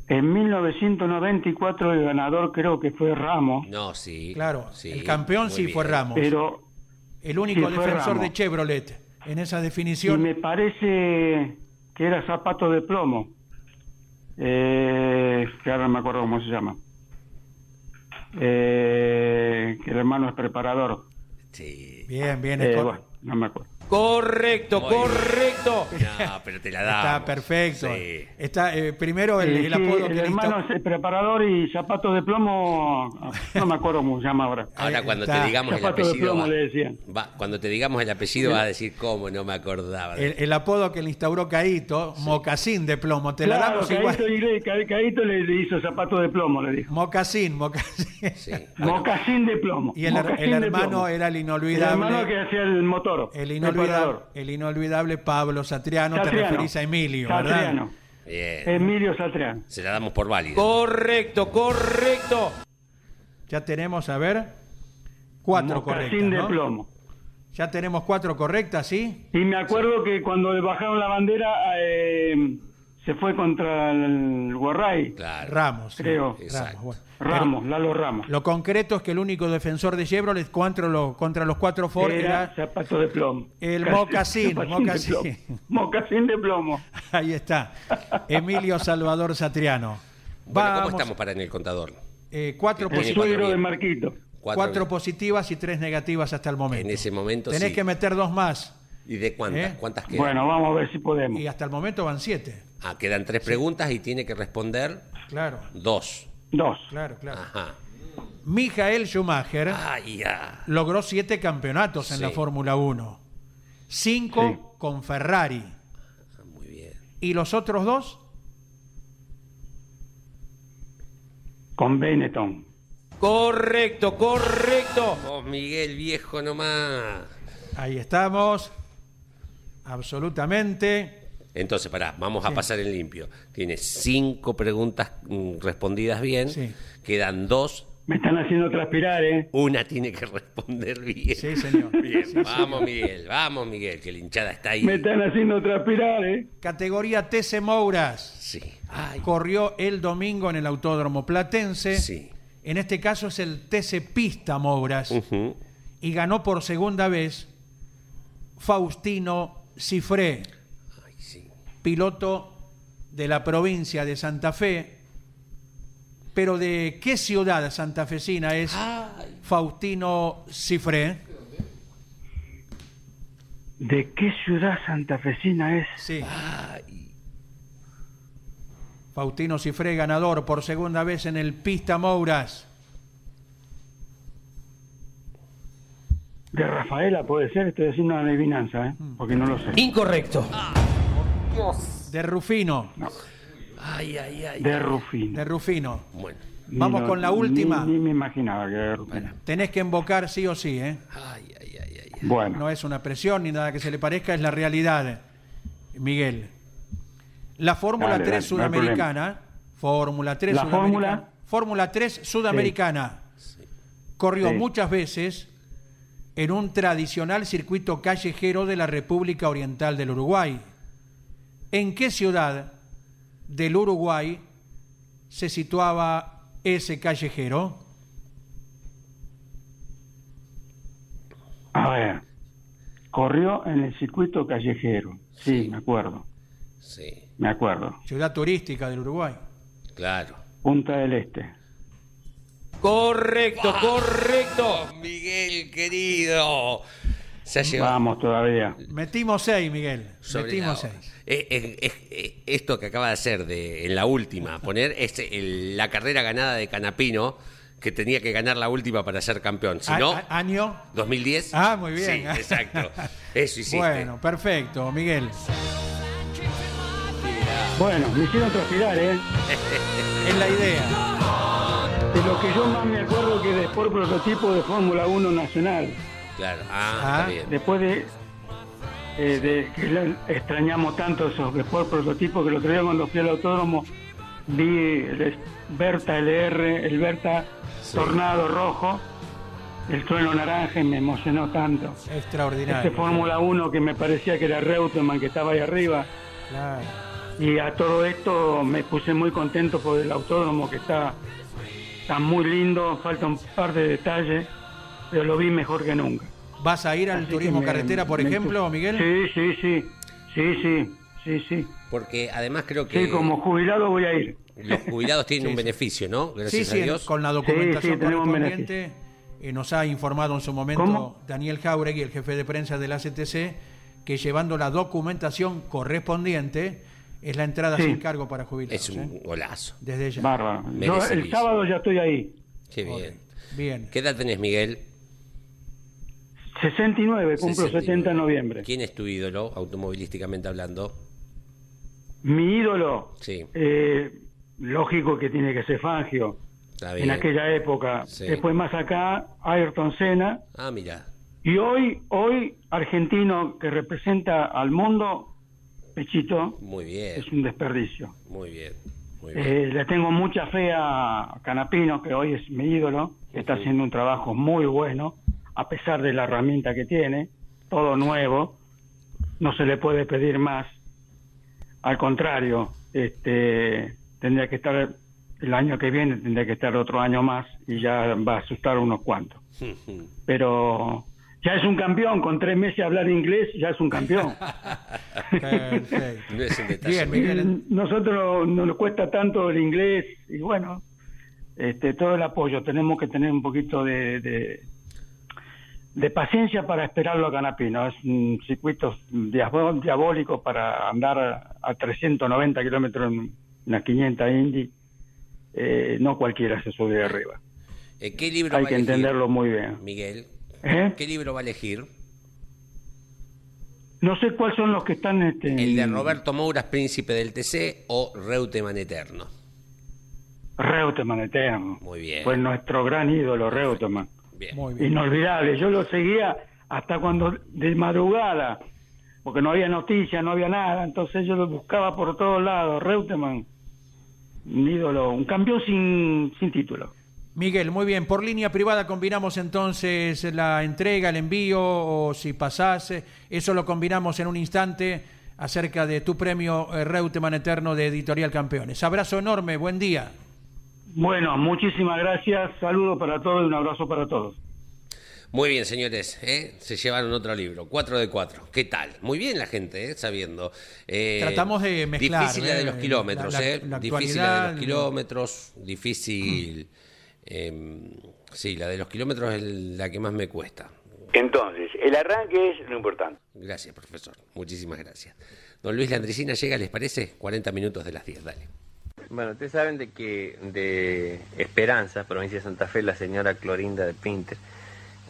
En 1994 el ganador creo que fue Ramos, No, sí. Claro, sí, el campeón sí fue. Ramos. pero el único sí, defensor Ramos. de Chevrolet en esa y definición. me parece que era zapato de plomo. Eh, que ahora no me acuerdo cómo se llama. Eh, que el hermano es preparador. Sí. Bien, bien. Eh, bueno, no me acuerdo. Correcto, Muy bien. correcto. No, pero te la damos. Está perfecto. Sí. Está eh, primero el, Eh, el sí, apodo el que le hermano es el preparador y zapato de plomo, no me acuerdo cómo se llama ahora. Ahora Ahí cuando está. te digamos el Zapato de apellido. plomo va- le decían. va- cuando te digamos el apellido va a decir cómo no me acordaba. el, el apodo que le instauró Caito, mocasín de plomo. Te la damos igual. Caíto, Caíto le, hizo zapato de plomo, le dijo. Mocasín, mocasín. Sí. Bueno, Mocasín de plomo. Y el, mocasín el hermano plomo. era el El hermano que inolvidable. hacía el motor. El inolvidable, el inolvidable Pablo Satriano, te referís a Emilio, ¿verdad? Satriano. Bien. Emilio Satriano. Se la damos por válida. Correcto, correcto. Ya tenemos, a ver, cuatro correctas. Mocasín de ¿no? plomo. Ya tenemos cuatro correctas, ¿sí? Y me acuerdo que cuando le bajaron la bandera eh, se fue contra el Guarray. Claro. Ramos. Creo. Ramos, bueno. Ramos, Lalo Ramos. Lo concreto es que el único defensor de Chevrolet contra los, contra los cuatro Ford Era era... zapato de plomo. El mocasín, zapatín de mocasín. plomo. Mocasín de plomo. Ahí está. Emilio Salvador Satriano. Bueno, ¿cómo Vamos, estamos para en el contador? eh, cuatro, El cuatro suegro de. Marquito. cuatro positivas y tres negativas hasta el momento. En ese momento Tenés sí. que meter dos más. ¿Y de cuántas? ¿Eh? ¿Cuántas quedan? Bueno, vamos a ver si podemos. Y hasta el momento van siete. Ah, quedan tres preguntas y tiene que responder Claro, dos. Dos. claro, claro. Ajá. Michael Schumacher Ay, ya. logró siete campeonatos en Sí. la Fórmula 1. Cinco Sí. con Ferrari. Ah, Muy bien. ¿Y los otros dos? Con Benetton. Correcto, correcto. Vos, Miguel, viejo nomás. Ahí estamos. Absolutamente. Entonces, pará, vamos a pasar en limpio. Tiene cinco preguntas mm, respondidas bien. Sí. Quedan dos. Me están haciendo transpirar, ¿eh? Una tiene que responder bien. Sí, señor. Bien, vamos, Miguel, vamos, Miguel, que la hinchada está ahí. Me están haciendo transpirar, ¿eh? Categoría TC Mouras. Sí. Ay, Corrió el domingo en el Autódromo Platense. sí. En este caso es el TC Pista Mouras. Y ganó por segunda vez Faustino Cifré. Piloto de la provincia de Santa Fe. Pero ¿de qué ciudad santafesina es Ay, Faustino Cifré? ¿De qué ciudad santafesina es? Sí. ay. Faustino Cifré, ganador por segunda vez en el Pista Mouras. De Rafaela puede ser, estoy haciendo una adivinanza, ¿eh? Porque no lo sé. Incorrecto. De Rufino. Ay, ay, ay. De Rufín. De Rufino. Bueno. Ni Vamos lo- con la ni- última. Ni, me imaginaba que era de Rufín. Tenés que invocar sí o sí, ¿eh? Ay, ay, ay, ay. Bueno, No es una presión ni nada que se le parezca, es la realidad, Miguel. La Fórmula Dale, 3 dale, no hay sudamericana, Fórmula 3 ¿La sudamericana, fórmula? Fórmula 3 sudamericana, corrió Sí. muchas veces en un tradicional circuito callejero de la República Oriental del Uruguay. ¿En qué ciudad del Uruguay se situaba ese callejero? a ver. Corrió en el circuito callejero. Sí, me acuerdo. Sí, Me acuerdo. Ciudad turística del Uruguay. claro. Punta del Este. Correcto, correcto. Miguel, querido. Se ha llevado. Vamos todavía. Metimos seis, Miguel. sobre Metimos seis. Eh, eh, eh, esto que acaba de hacer de, en la última, poner es el- la carrera ganada de Canapino, que tenía que ganar la última para ser campeón. Si A- no, a- año. 2010. Ah, muy bien. Sí, exacto. Eso hiciste. Bueno, perfecto, Miguel. Bueno, me hicieron transpirar, ¿eh? Es la idea. De lo que yo más me acuerdo que de Sport Prototipo de Fórmula 1 Nacional. Claro. Ah, Ah. está bien. Después de, eh, de que la- extrañamos tanto esos Sport Prototipo que el otro día cuando fui al autódromo vi el Berta LR, el Berta Tornado Rojo, el trueno naranja y me emocionó tanto. Este Extraordinario. Fórmula 1 que me parecía que era Reutemann que estaba ahí arriba. Claro. Y a todo esto me puse muy contento por el autódromo que está, está muy lindo, falta un par de detalles, pero lo vi mejor que nunca. ¿Vas a ir al Así turismo me- carretera, por me- ejemplo, Miguel? Sí, sí, sí, sí, sí, sí, sí. Porque además creo que Sí, como jubilado voy a ir. los jubilados tienen Sí, un sí. beneficio, ¿no? Sí, Gracias sí, a Dios. con la documentación Sí, sí, correspondiente. eh, nos ha informado en su momento ¿Cómo? Daniel Jauregui, el jefe de prensa de la CTC, que llevando la documentación correspondiente es la entrada Sí. sin cargo para jubilados. Es un ¿eh? golazo. Desde ya. Bárbaro. Yo el sábado ya estoy ahí. Qué bien. Bien. ¿Qué edad tenés, Miguel? 69, cumplo 69. 70 en noviembre. ¿Quién es tu ídolo, automovilísticamente hablando? Mi ídolo, Sí, eh, lógico que tiene que ser Fangio, está bien. en aquella época. Sí. Después más acá, Ayrton Senna. Ah, mira. Y hoy, hoy, argentino que representa al mundo, Pechito, Muy bien, es un desperdicio. muy bien. Muy bien. Eh, le tengo mucha fe a Canapino, que hoy es mi ídolo, que está haciendo un trabajo muy bueno, a pesar de la herramienta que tiene, todo nuevo, no se le puede pedir más. Al contrario, este, tendría que estar el año que viene, tendría que estar otro año más y ya va a asustar unos cuantos. Pero ya es un campeón, con tres meses de hablar inglés, ya es un campeón. Perfecto. Bien. Nosotros no nos cuesta tanto el inglés y bueno, este, todo el apoyo. Tenemos que tener un poquito de, de, de paciencia para esperarlo a Canapino. Es un circuito diabólico para andar a, a 390 kilómetros en una 500 Indy. Eh, no cualquiera se sube de arriba. Eh, ¿Qué libro Hay va que elegir, entenderlo muy bien. Miguel? ¿Eh? ¿Qué libro va a elegir? No sé cuáles son los que están... Este, ¿El de Roberto Mouras, Príncipe del TC o Reutemann Eterno? Reutemann Eterno. Muy bien. Fue nuestro gran ídolo, Reutemann. Bien. Muy bien. Inolvidable. Yo lo seguía hasta cuando de madrugada, porque no había noticias, no había nada. Entonces yo lo buscaba por todos lados. Reutemann, un ídolo, un campeón sin, sin título. Miguel, muy bien. Por línea privada combinamos entonces la entrega, el envío o si pasase. Eso lo combinamos en un instante acerca de tu premio eh, Reutemann Eterno de Editorial Campeones. Abrazo enorme, buen día. Bueno, muchísimas gracias. Saludos para todos y un abrazo para todos. Muy bien, señores, ¿eh? se llevaron otro libro, 4 de 4. ¿Qué tal? Muy bien la gente, ¿eh? sabiendo. Eh, Tratamos de mezclar, Difícil la de ¿eh? los kilómetros, La- la- ¿eh? la difícil la de los kilómetros, difícil. eh, sí, la de los kilómetros es la que más me cuesta. Entonces, el arranque es lo importante. Gracias, profesor. Muchísimas gracias. Don Luis Landricina llega, ¿les parece? 40 minutos de las 10, dale. Bueno, ustedes saben de que de Esperanza, provincia de Santa Fe, la señora Clorinda de Pinter,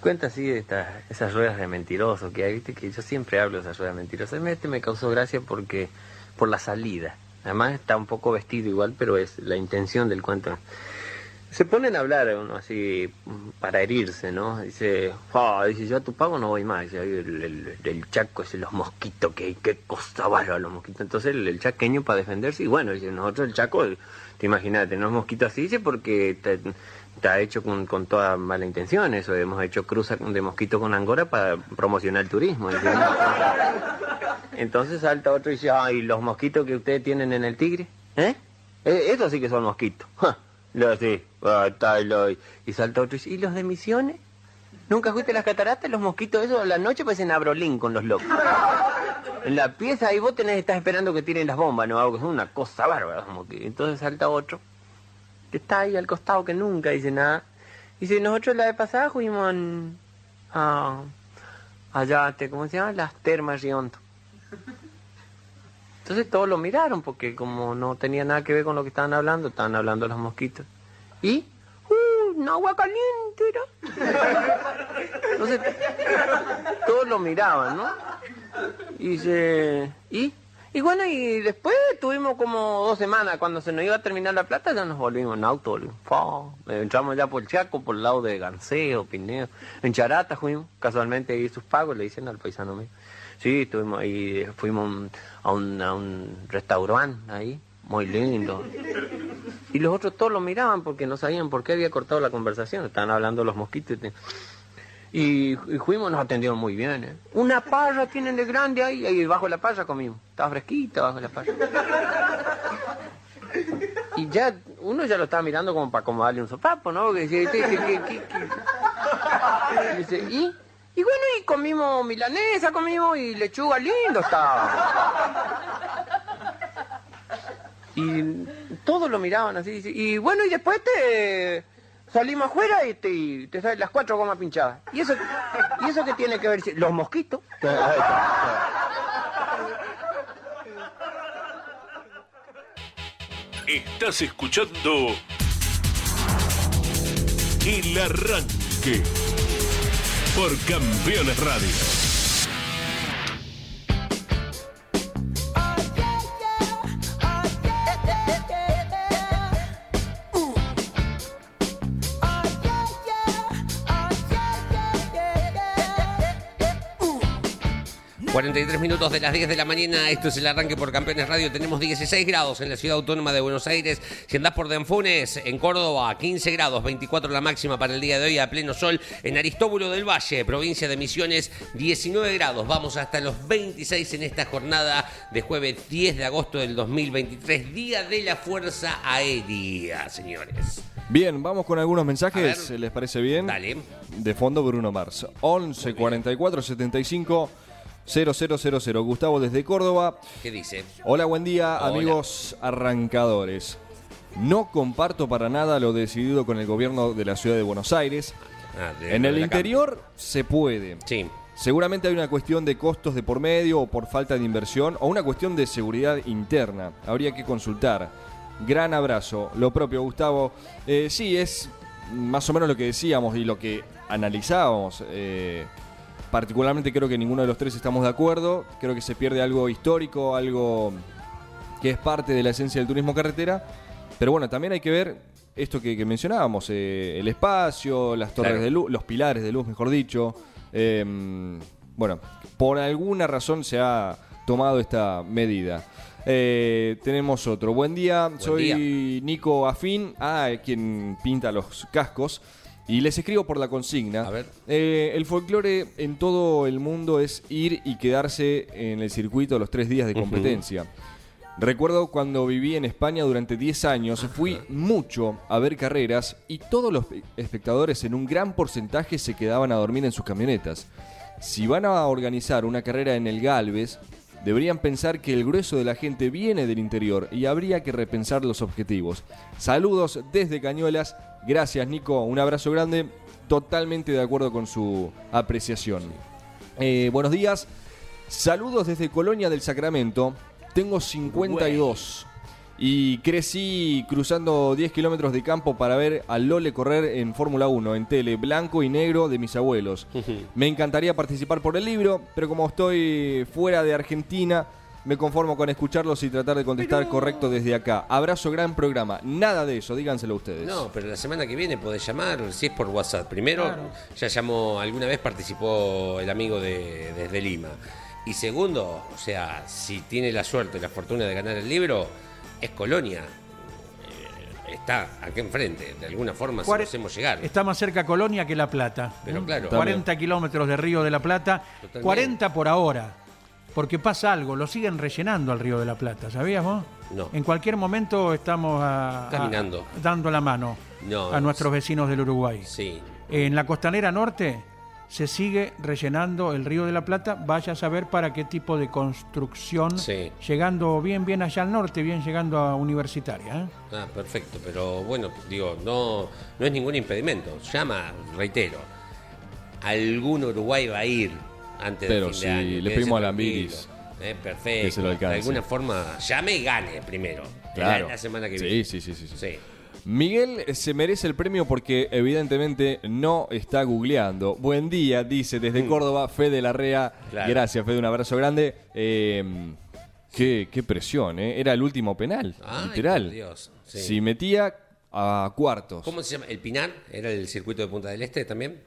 cuenta así de esas ruedas de mentiroso que hay, viste que yo siempre hablo de esas ruedas mentirosas. Este me causó gracia porque, por la salida. Además está un poco vestido igual, pero es la intención del cuento. Se ponen a hablar uno así para herirse, ¿no? Dice, "Ah", dice, yo a tu pago no voy más. Dice, "Ay, el, el- chaco ese, los mosquitos, que qué cosa bárbara los mosquitos. Entonces el, el para defenderse, y bueno, dice, nosotros el chaco, te imaginas, tenemos mosquitos así, dice, porque está, está hecho con, con toda mala intención eso. Hemos hecho cruza de mosquito con Angora para promocionar el turismo. dice, "No". Entonces salta otro y dice, ay, los mosquitos que ustedes tienen en el tigre, ¿eh? Eh, Esos sí que son mosquitos. Ja, Lo sí, ah, y salta otro y dice, ¿y los de misiones? ¿Nunca fuiste a las cataratas? Los mosquitos esos a la noche parecen abrolín con los locos. En la pieza ahí vos tenés, estás esperando que tiren las bombas, ¿no? Algo que es una cosa bárbara. Como que... Entonces salta otro, que está ahí al costado, que nunca dice nada. Dice, nosotros la vez pasada fuimos en- a... allá, ¿cómo se llama? Las termas Riondo. Entonces todos lo miraron porque como no tenía nada que ver con lo que estaban hablando, estaban hablando los mosquitos. Y, ¡uh! Un agua caliente era. Entonces todos lo miraban, ¿no? Y dice, ¿y? Y bueno, y después tuvimos como dos semanas, cuando se nos iba a terminar la plata, ya nos volvimos en auto, volvimos. Entramos ya por Chaco, por el lado de Ganseo, Pineo. En Charata fuimos, casualmente ahí sus pagos, le dicen al paisano mío. Sí, estuvimos ahí, fuimos a un, a un restaurante ahí, muy lindo. Y los otros todos lo miraban porque no sabían por qué había cortado la conversación, estaban hablando los mosquitos. Y, y fuimos, nos atendieron muy bien. ¿eh? Una parra tienen de grande ahí, ahí bajo la parra comimos. Estaba fresquita bajo la parra. Y ya, uno ya lo estaba mirando como para como darle un sopapo, ¿no? ¿y? Y bueno, y comimos milanesa, comimos y lechuga lindo estaba. Y todos lo miraban así. Y bueno, y después te salimos afuera y te, te salen las cuatro gomas pinchadas. ¿Y eso, ¿Y eso qué tiene que ver? Los mosquitos. Estás escuchando El Arranque por Campeones Radio. 43 minutos de las 10 de la mañana, esto es el arranque por Campeones Radio, tenemos 16 grados en la ciudad autónoma de Buenos Aires, si andás por Denfunes, en Córdoba, 15 grados, 24 la máxima para el día de hoy a pleno sol, en Aristóbulo del Valle, provincia de Misiones, 19 grados, vamos hasta los 26 en esta jornada de jueves 10 de agosto del 2023, Día de la Fuerza Aérea, señores. Bien, vamos con algunos mensajes. ¿les parece bien? Dale. De fondo Bruno Mars. 11 44 75 0000. Gustavo desde Córdoba. ¿Qué dice? Hola, buen día, Hola. amigos arrancadores. No comparto para nada lo decidido con el gobierno de la ciudad de Buenos Aires. Ah, de- En de el interior se puede. Sí. Seguramente hay una cuestión de costos de por medio o por falta de inversión o una cuestión de seguridad interna. Habría que consultar. Gran abrazo. Lo propio, Gustavo. Eh, sí, es más o menos lo que decíamos y lo que analizábamos. Eh, particularmente creo que ninguno de los tres estamos de acuerdo. Creo que se pierde algo histórico, algo que es parte de la esencia del turismo carretera. Pero bueno, también hay que ver esto que, que mencionábamos, eh, el espacio, las torres Claro. de luz, los pilares de luz, mejor dicho. Eh, bueno, por alguna razón se ha tomado esta medida. Eh, tenemos otro. Buen día, soy día. Nico Afín, ah, quien pinta los cascos. Y les escribo por la consigna. A ver. Eh, el folclore en todo el mundo es ir y quedarse en el circuito los tres días de competencia. Recuerdo cuando viví en España durante 10 años, fui mucho a ver carreras y todos los espectadores en un gran porcentaje se quedaban a dormir en sus camionetas. Si van a organizar una carrera en el Galvez, deberían pensar que el grueso de la gente viene del interior y habría que repensar los objetivos. Saludos desde Cañuelas. Gracias Nico, un abrazo grande. Totalmente de acuerdo con su apreciación. Eh, buenos días. Saludos desde Colonia del Sacramento. Tengo 52 y crecí cruzando 10 kilómetros de campo para ver a Lole correr en Fórmula 1, en tele, blanco y negro de mis abuelos. Me encantaría participar por el libro, pero como estoy fuera de Argentina, me conformo con escucharlos y tratar de contestar correcto desde acá. Abrazo, gran programa. Nada de eso, díganselo ustedes. No, pero la semana que viene podés llamar, si es por WhatsApp. Primero, ya llamó, alguna vez participó el amigo de, desde Lima. Y segundo, o sea, si tiene la suerte y la fortuna de ganar el libro, es Colonia. Eh, está acá enfrente, de alguna forma se Cuare- lo hacemos llegar. Está más cerca Colonia que La Plata. Pero ¿eh? claro. 40 kilómetros de Río de la Plata. Totalmente. 40 por ahora. Porque pasa algo, lo siguen rellenando al Río de la Plata, ¿sabías vos? No. En cualquier momento estamos a- a- Caminando. dando la mano No, a nuestros vecinos del Uruguay. Sí. En la costanera norte se sigue rellenando el Río de la Plata. Vaya a saber para qué tipo de construcción, Sí. llegando bien, bien allá al norte, bien llegando a Universitaria. ¿eh? Ah, perfecto, pero bueno, digo, no, no es ningún impedimento. Llama, reitero, algún Uruguay va a ir antes Pero del fin si de año. le pedimos a. Lambiris Eh, perfecto. que se lo alcance. De alguna forma, llame y gane primero. Claro. La, la semana que Sí, viene. sí, sí, sí, sí. Sí. Miguel se merece el premio porque evidentemente no está googleando. Buen día, dice desde Córdoba Fede Larrea. Mm. Claro. Gracias, Fede, un abrazo grande. Eh, qué, qué presión, ¿eh? Era el último penal, Ay, literal. por Dios, sí. Si metía a cuartos. ¿Cómo se llama? ¿El Pinar? ¿Era el circuito de Punta del Este también?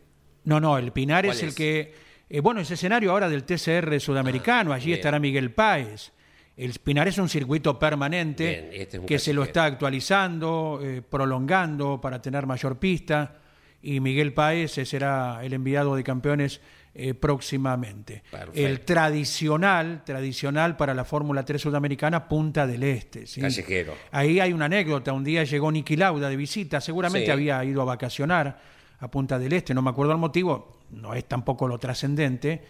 No, no, el Pinar ¿Cuál es el que. Eh, bueno, es escenario ahora del TCR sudamericano. Allí bien. estará Miguel Páez. El Pinar es un circuito permanente Bien, este es un que se lo está actualizando, eh, prolongando para tener mayor pista. Y Miguel Páez eh, será el enviado de campeones eh, próximamente. Perfecto. El tradicional, tradicional para la Fórmula 3 sudamericana, Punta del Este. ¿sí? Callejero. Ahí hay una anécdota. Un día llegó Niki Lauda de visita. Seguramente Sí. había ido a vacacionar a Punta del Este. No me acuerdo el motivo. No es tampoco lo trascendente.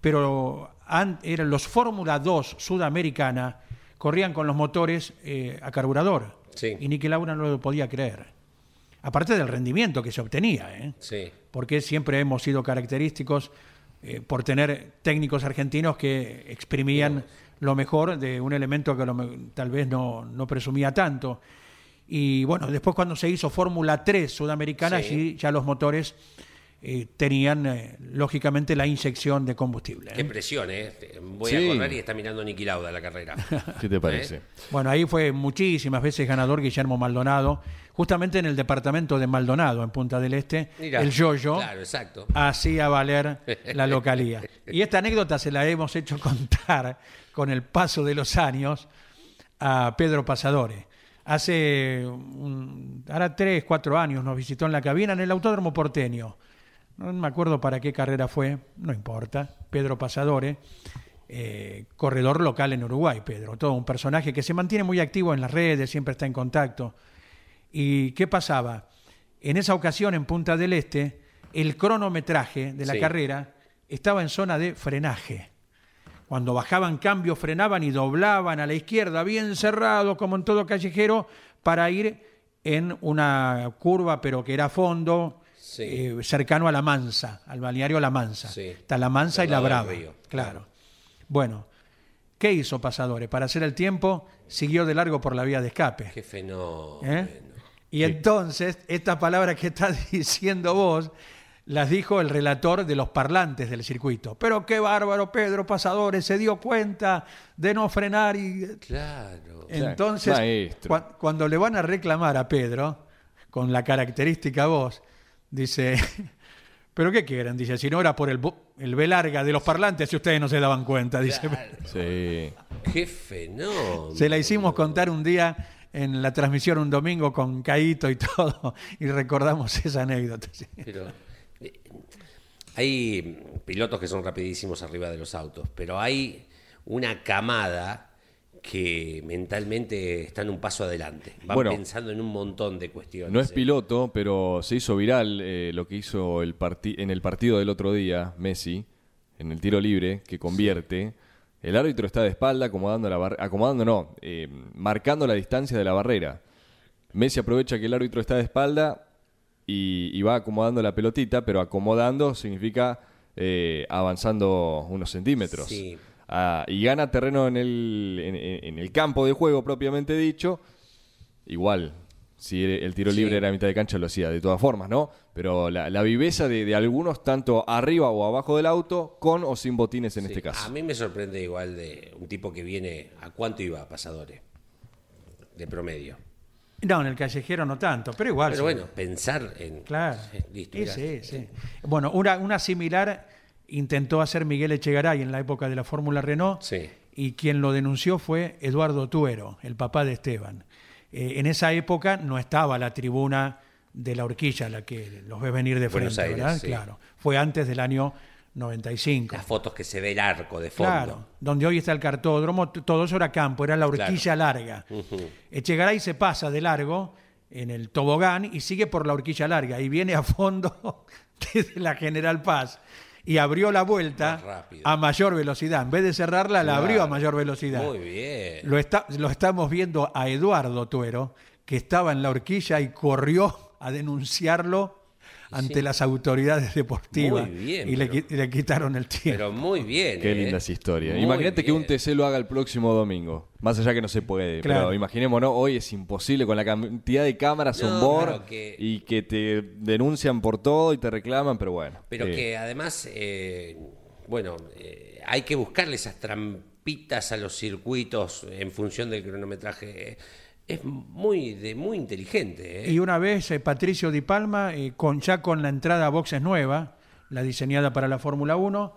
Pero an- eran los Fórmula 2 sudamericana corrían con los motores eh, a carburador. Sí. Y Niki Lauda no lo podía creer. Aparte del rendimiento que se obtenía. ¿eh? Sí. porque siempre hemos sido característicos eh, por tener técnicos argentinos que exprimían lo mejor de un elemento que lo tal vez no, no presumía tanto. Y bueno, después cuando se hizo Fórmula 3 sudamericana, Sí. allí ya los motores eh, tenían eh, lógicamente la inyección de combustible. ¿eh? Qué presión, ¿eh? Voy Sí. a correr y está mirando Niki Lauda la carrera. ¿Qué te parece? Bueno, ahí fue muchísimas veces ganador Guillermo Maldonado, justamente en el departamento de Maldonado, en Punta del Este, Mirá, el Yoyo Claro, exacto. hacía valer la localía. Y esta anécdota se la hemos hecho contar con el paso de los años a Pedro Pasadore. Hace, un- ahora tres, cuatro años nos visitó en la cabina en el Autódromo Porteño. No me acuerdo para qué carrera fue, no importa. Pedro Pasadore, eh, corredor local en Uruguay, Pedro. Todo un personaje que se mantiene muy activo en las redes, siempre está en contacto. ¿Y qué pasaba? En esa ocasión, en Punta del Este, el cronometraje de la Sí. carrera estaba en zona de frenaje. Cuando bajaban cambio, frenaban y doblaban a la izquierda, bien cerrado, como en todo callejero, para ir en una curva, pero que era a fondo, Sí. eh, cercano a La Mansa, al balneario La Mansa. Sí. Está La Mansa y La Brava. río, Claro. Bueno, ¿qué hizo Pasadores? Para hacer el tiempo, siguió de largo por la vía de escape. Qué fenómeno. ¿Eh? Y entonces, estas palabras que estás diciendo vos, las dijo el relator de los parlantes del circuito. Pero qué bárbaro, Pedro Pasadores, se dio cuenta de no frenar y... Claro. Entonces, cuando le van a reclamar a Pedro, con la característica voz, dice, ¿pero qué quieren? Dice, si no era por el, el B larga de los parlantes, si ustedes no se daban cuenta, dice. Sí. Qué fenómeno. Se la hicimos contar un día en la transmisión un domingo con Caíto y todo, y recordamos esa anécdota. sí. Pero eh, hay pilotos que son rapidísimos arriba de los autos, pero hay una camada que mentalmente están un paso adelante. Van Bueno. pensando en un montón de cuestiones. No es piloto, pero se hizo viral eh, lo que hizo el en el partido del otro día, Messi, en el tiro libre, que convierte. El árbitro está de espalda, acomodando la barrera, acomodando no, eh, marcando la distancia de la barrera. Messi aprovecha que el árbitro está de espalda y, y va acomodando la pelotita, pero acomodando significa eh, avanzando unos centímetros. Sí. Y gana terreno en el, en- el campo de juego propiamente dicho, igual, si el tiro Sí. libre era a mitad de cancha lo hacía de todas formas, ¿no? Pero la, la viveza de, de algunos, tanto arriba o abajo del auto, con o sin botines en Sí. este caso. A mí me sorprende igual de un tipo que viene. ¿A cuánto iba Pasadores? De promedio. No, en el callejero no tanto, pero igual. Pero sí. bueno, pensar en. Claro. Listo, Sí, sí, sí. Bueno, una, una similar intentó hacer Miguel Echegaray en la época de la Fórmula Renault Sí. y quien lo denunció fue Eduardo Tuero, el papá de Esteban. Eh, en esa época no estaba la tribuna de la horquilla, la que los ves venir de frente, Aires, ¿verdad? sí. Claro. Fue antes del año 95. Las fotos que se ve el arco de fondo. Claro, donde hoy está el cartódromo, todo eso era campo, era la horquilla larga. Ujú. Echegaray se pasa de largo en el tobogán y sigue por la horquilla larga y viene a fondo desde la General Paz y abrió la vuelta a mayor velocidad. En vez de cerrarla, la abrió a mayor velocidad. Muy bien. Lo, está, lo estamos viendo a Eduardo Tuero, que estaba en la horquilla y corrió a denunciarlo ante las autoridades deportivas. Muy bien, y le, pero- qui- y le quitaron el tiempo. Pero muy bien. Qué ¿eh? linda esa historia. Muy Imagínate que un. TC lo haga el próximo domingo. Más allá que no se puede. Claro. Pero imaginémonos, hoy es imposible con la cantidad de cámaras No, on board que- y que te denuncian por todo y te reclaman, pero bueno. Pero eh, que además, eh, bueno, eh, hay que buscarle esas trampitas a los circuitos en función del cronometraje. Es muy, de, muy inteligente. ¿eh? Y una vez eh, Patricio Di Palma, eh, con, ya con la entrada a boxes nueva, la diseñada para la Fórmula 1,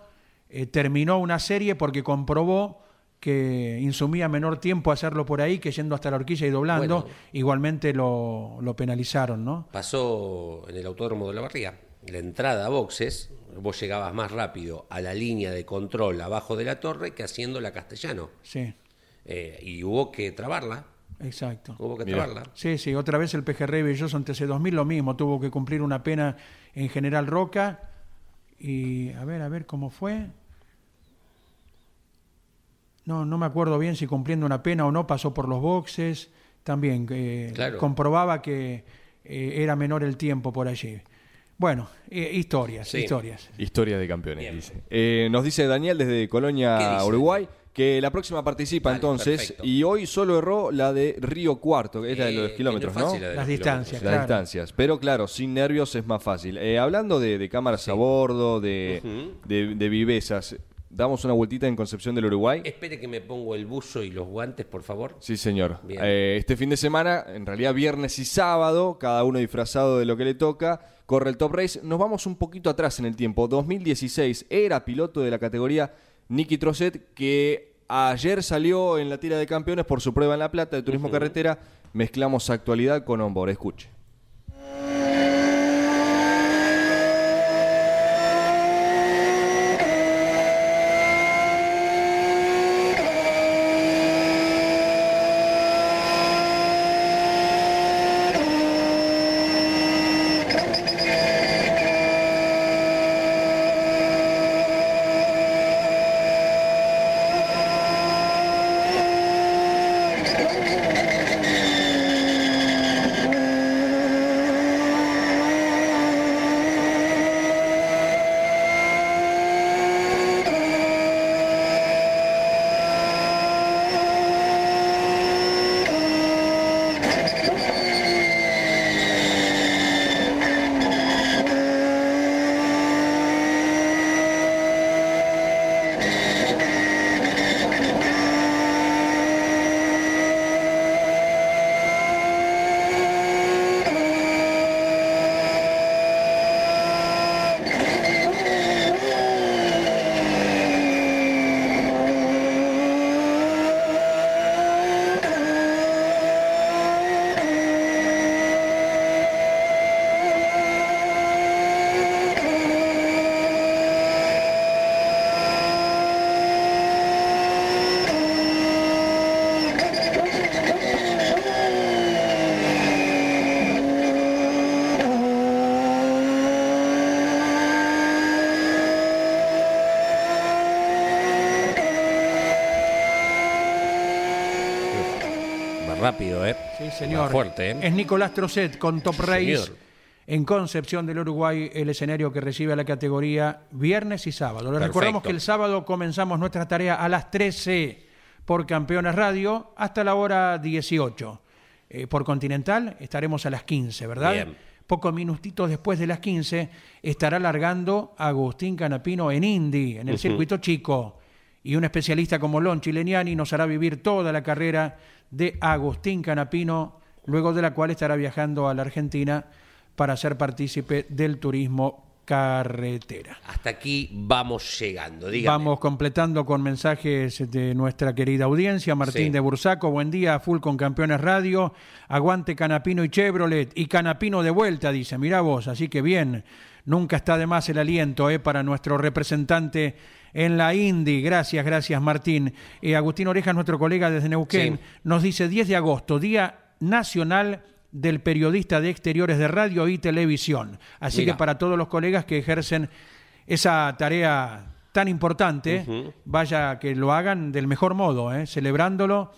eh, terminó una serie porque comprobó que insumía menor tiempo hacerlo por ahí que yendo hasta la horquilla y doblando. Bueno. Igualmente lo, lo penalizaron, ¿no? Pasó en el Autódromo de la Barría. La entrada a boxes, vos llegabas más rápido a la línea de control abajo de la torre que haciendo la castellano. Sí, y hubo que trabarla. Exacto. Hubo que trabarla. Sí, sí, otra vez el PGR Belloso en TC2000 lo mismo, tuvo que cumplir una pena en General Roca y a ver, a ver cómo fue. No, no me acuerdo bien si cumpliendo una pena o no pasó por los boxes, también eh, Claro. comprobaba que eh, era menor el tiempo por allí. Bueno, eh, historias, Sí. historias. Historia de campeones, Bien. dice. Eh, nos dice Daniel desde ¿Qué Colonia, dice? Uruguay, que la próxima participa entonces perfecto. y hoy solo erró la de Río Cuarto, que es la de Eh, los que kilómetros, no Las los distancias, Las claro. distancias. Pero claro, sin nervios es más fácil. Eh, hablando de, de cámaras a bordo, de, Ujú. de, de vivezas, damos una vueltita en Concepción del Uruguay. Espere que me pongo el buzo y los guantes, por favor. Sí, señor. Bien. Eh, este fin de semana, en realidad viernes y sábado, cada uno disfrazado de lo que le toca, corre el Top Race. Nos vamos un poquito atrás en el tiempo. 2016 era piloto de la categoría Nicky Trosset, que ayer salió en la tira de campeones por su prueba en La Plata de Turismo Carretera. Mezclamos actualidad con onboard. Escuche. Rápido, ¿eh? Sí, señor. Fuerte, ¿eh? Es Nicolás Trocet con Top Race Señor. en Concepción del Uruguay, el escenario que recibe a la categoría viernes y sábado. Les recordamos que el sábado comenzamos nuestra tarea a las 13 por Campeones Radio hasta la hora 18. Eh, por Continental estaremos a las 15, ¿verdad? Bien. Pocos minutitos después de las 15 estará largando Agustín Canapino en Indy, en el circuito chico. Y un especialista como Lon Chileniani nos hará vivir toda la carrera de Agustín Canapino, luego de la cual estará viajando a la Argentina para ser partícipe del turismo carretera. Hasta aquí vamos llegando. Dígame. Vamos completando con mensajes de nuestra querida audiencia. Martín Sí. de Bursaco, buen día, full con Campeones Radio. Aguante Canapino y Chevrolet. Y Canapino de vuelta, dice. Mirá vos, así que bien. Nunca está de más el aliento eh, para nuestro representante en la Indy. Gracias, gracias Martín. Eh, Agustín Orejas, nuestro colega desde Neuquén, Sí. nos dice 10 de agosto, Día Nacional del Periodista de Exteriores de Radio y Televisión. Así Mira. que para todos los colegas que ejercen esa tarea tan importante, vaya que lo hagan del mejor modo, ¿eh? celebrándolo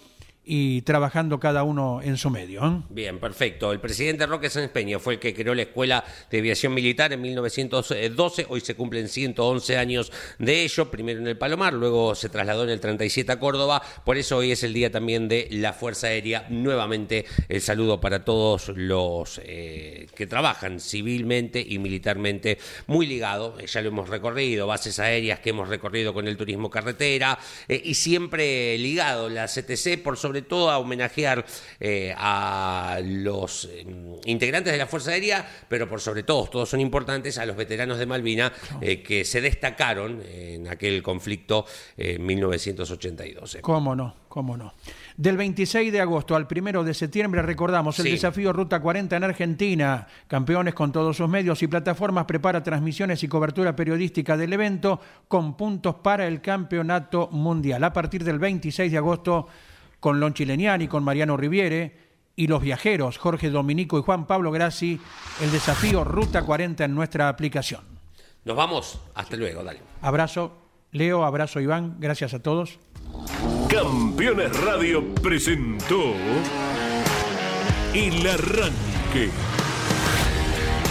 y trabajando cada uno en su medio. ¿eh? Bien, perfecto. El presidente Roque Sáenz Peña fue el que creó la Escuela de Aviación Militar en 1912. Hoy se cumplen 111 años de ello. Primero en el Palomar, luego se trasladó en el 37 a Córdoba. Por eso hoy es el día también de la Fuerza Aérea. Nuevamente el saludo para todos los eh, que trabajan civilmente y militarmente. Muy ligado, eh, ya lo hemos recorrido, bases aéreas que hemos recorrido con el turismo carretera eh, y siempre ligado la CTC, por sobre todo a homenajear eh, a los eh, integrantes de la Fuerza Aérea, pero por sobre todo, todos son importantes, a los veteranos de Malvina eh, que se destacaron en aquel conflicto eh, en 1982. eh. ¿Cómo no? ¿Cómo no? Del 26 de agosto al 1 de septiembre recordamos el Sí. desafío Ruta 40 en Argentina. Campeones con todos sus medios y plataformas prepara transmisiones y cobertura periodística del evento con puntos para el campeonato mundial. A partir del 26 de agosto con Lon Chileniani, con Mariano Riviere y los viajeros Jorge Dominico y Juan Pablo Grassi, el desafío Ruta 40 en nuestra aplicación. Nos vamos, hasta luego, dale. Abrazo Leo, abrazo Iván, gracias a todos. Campeones Radio presentó El Arranque.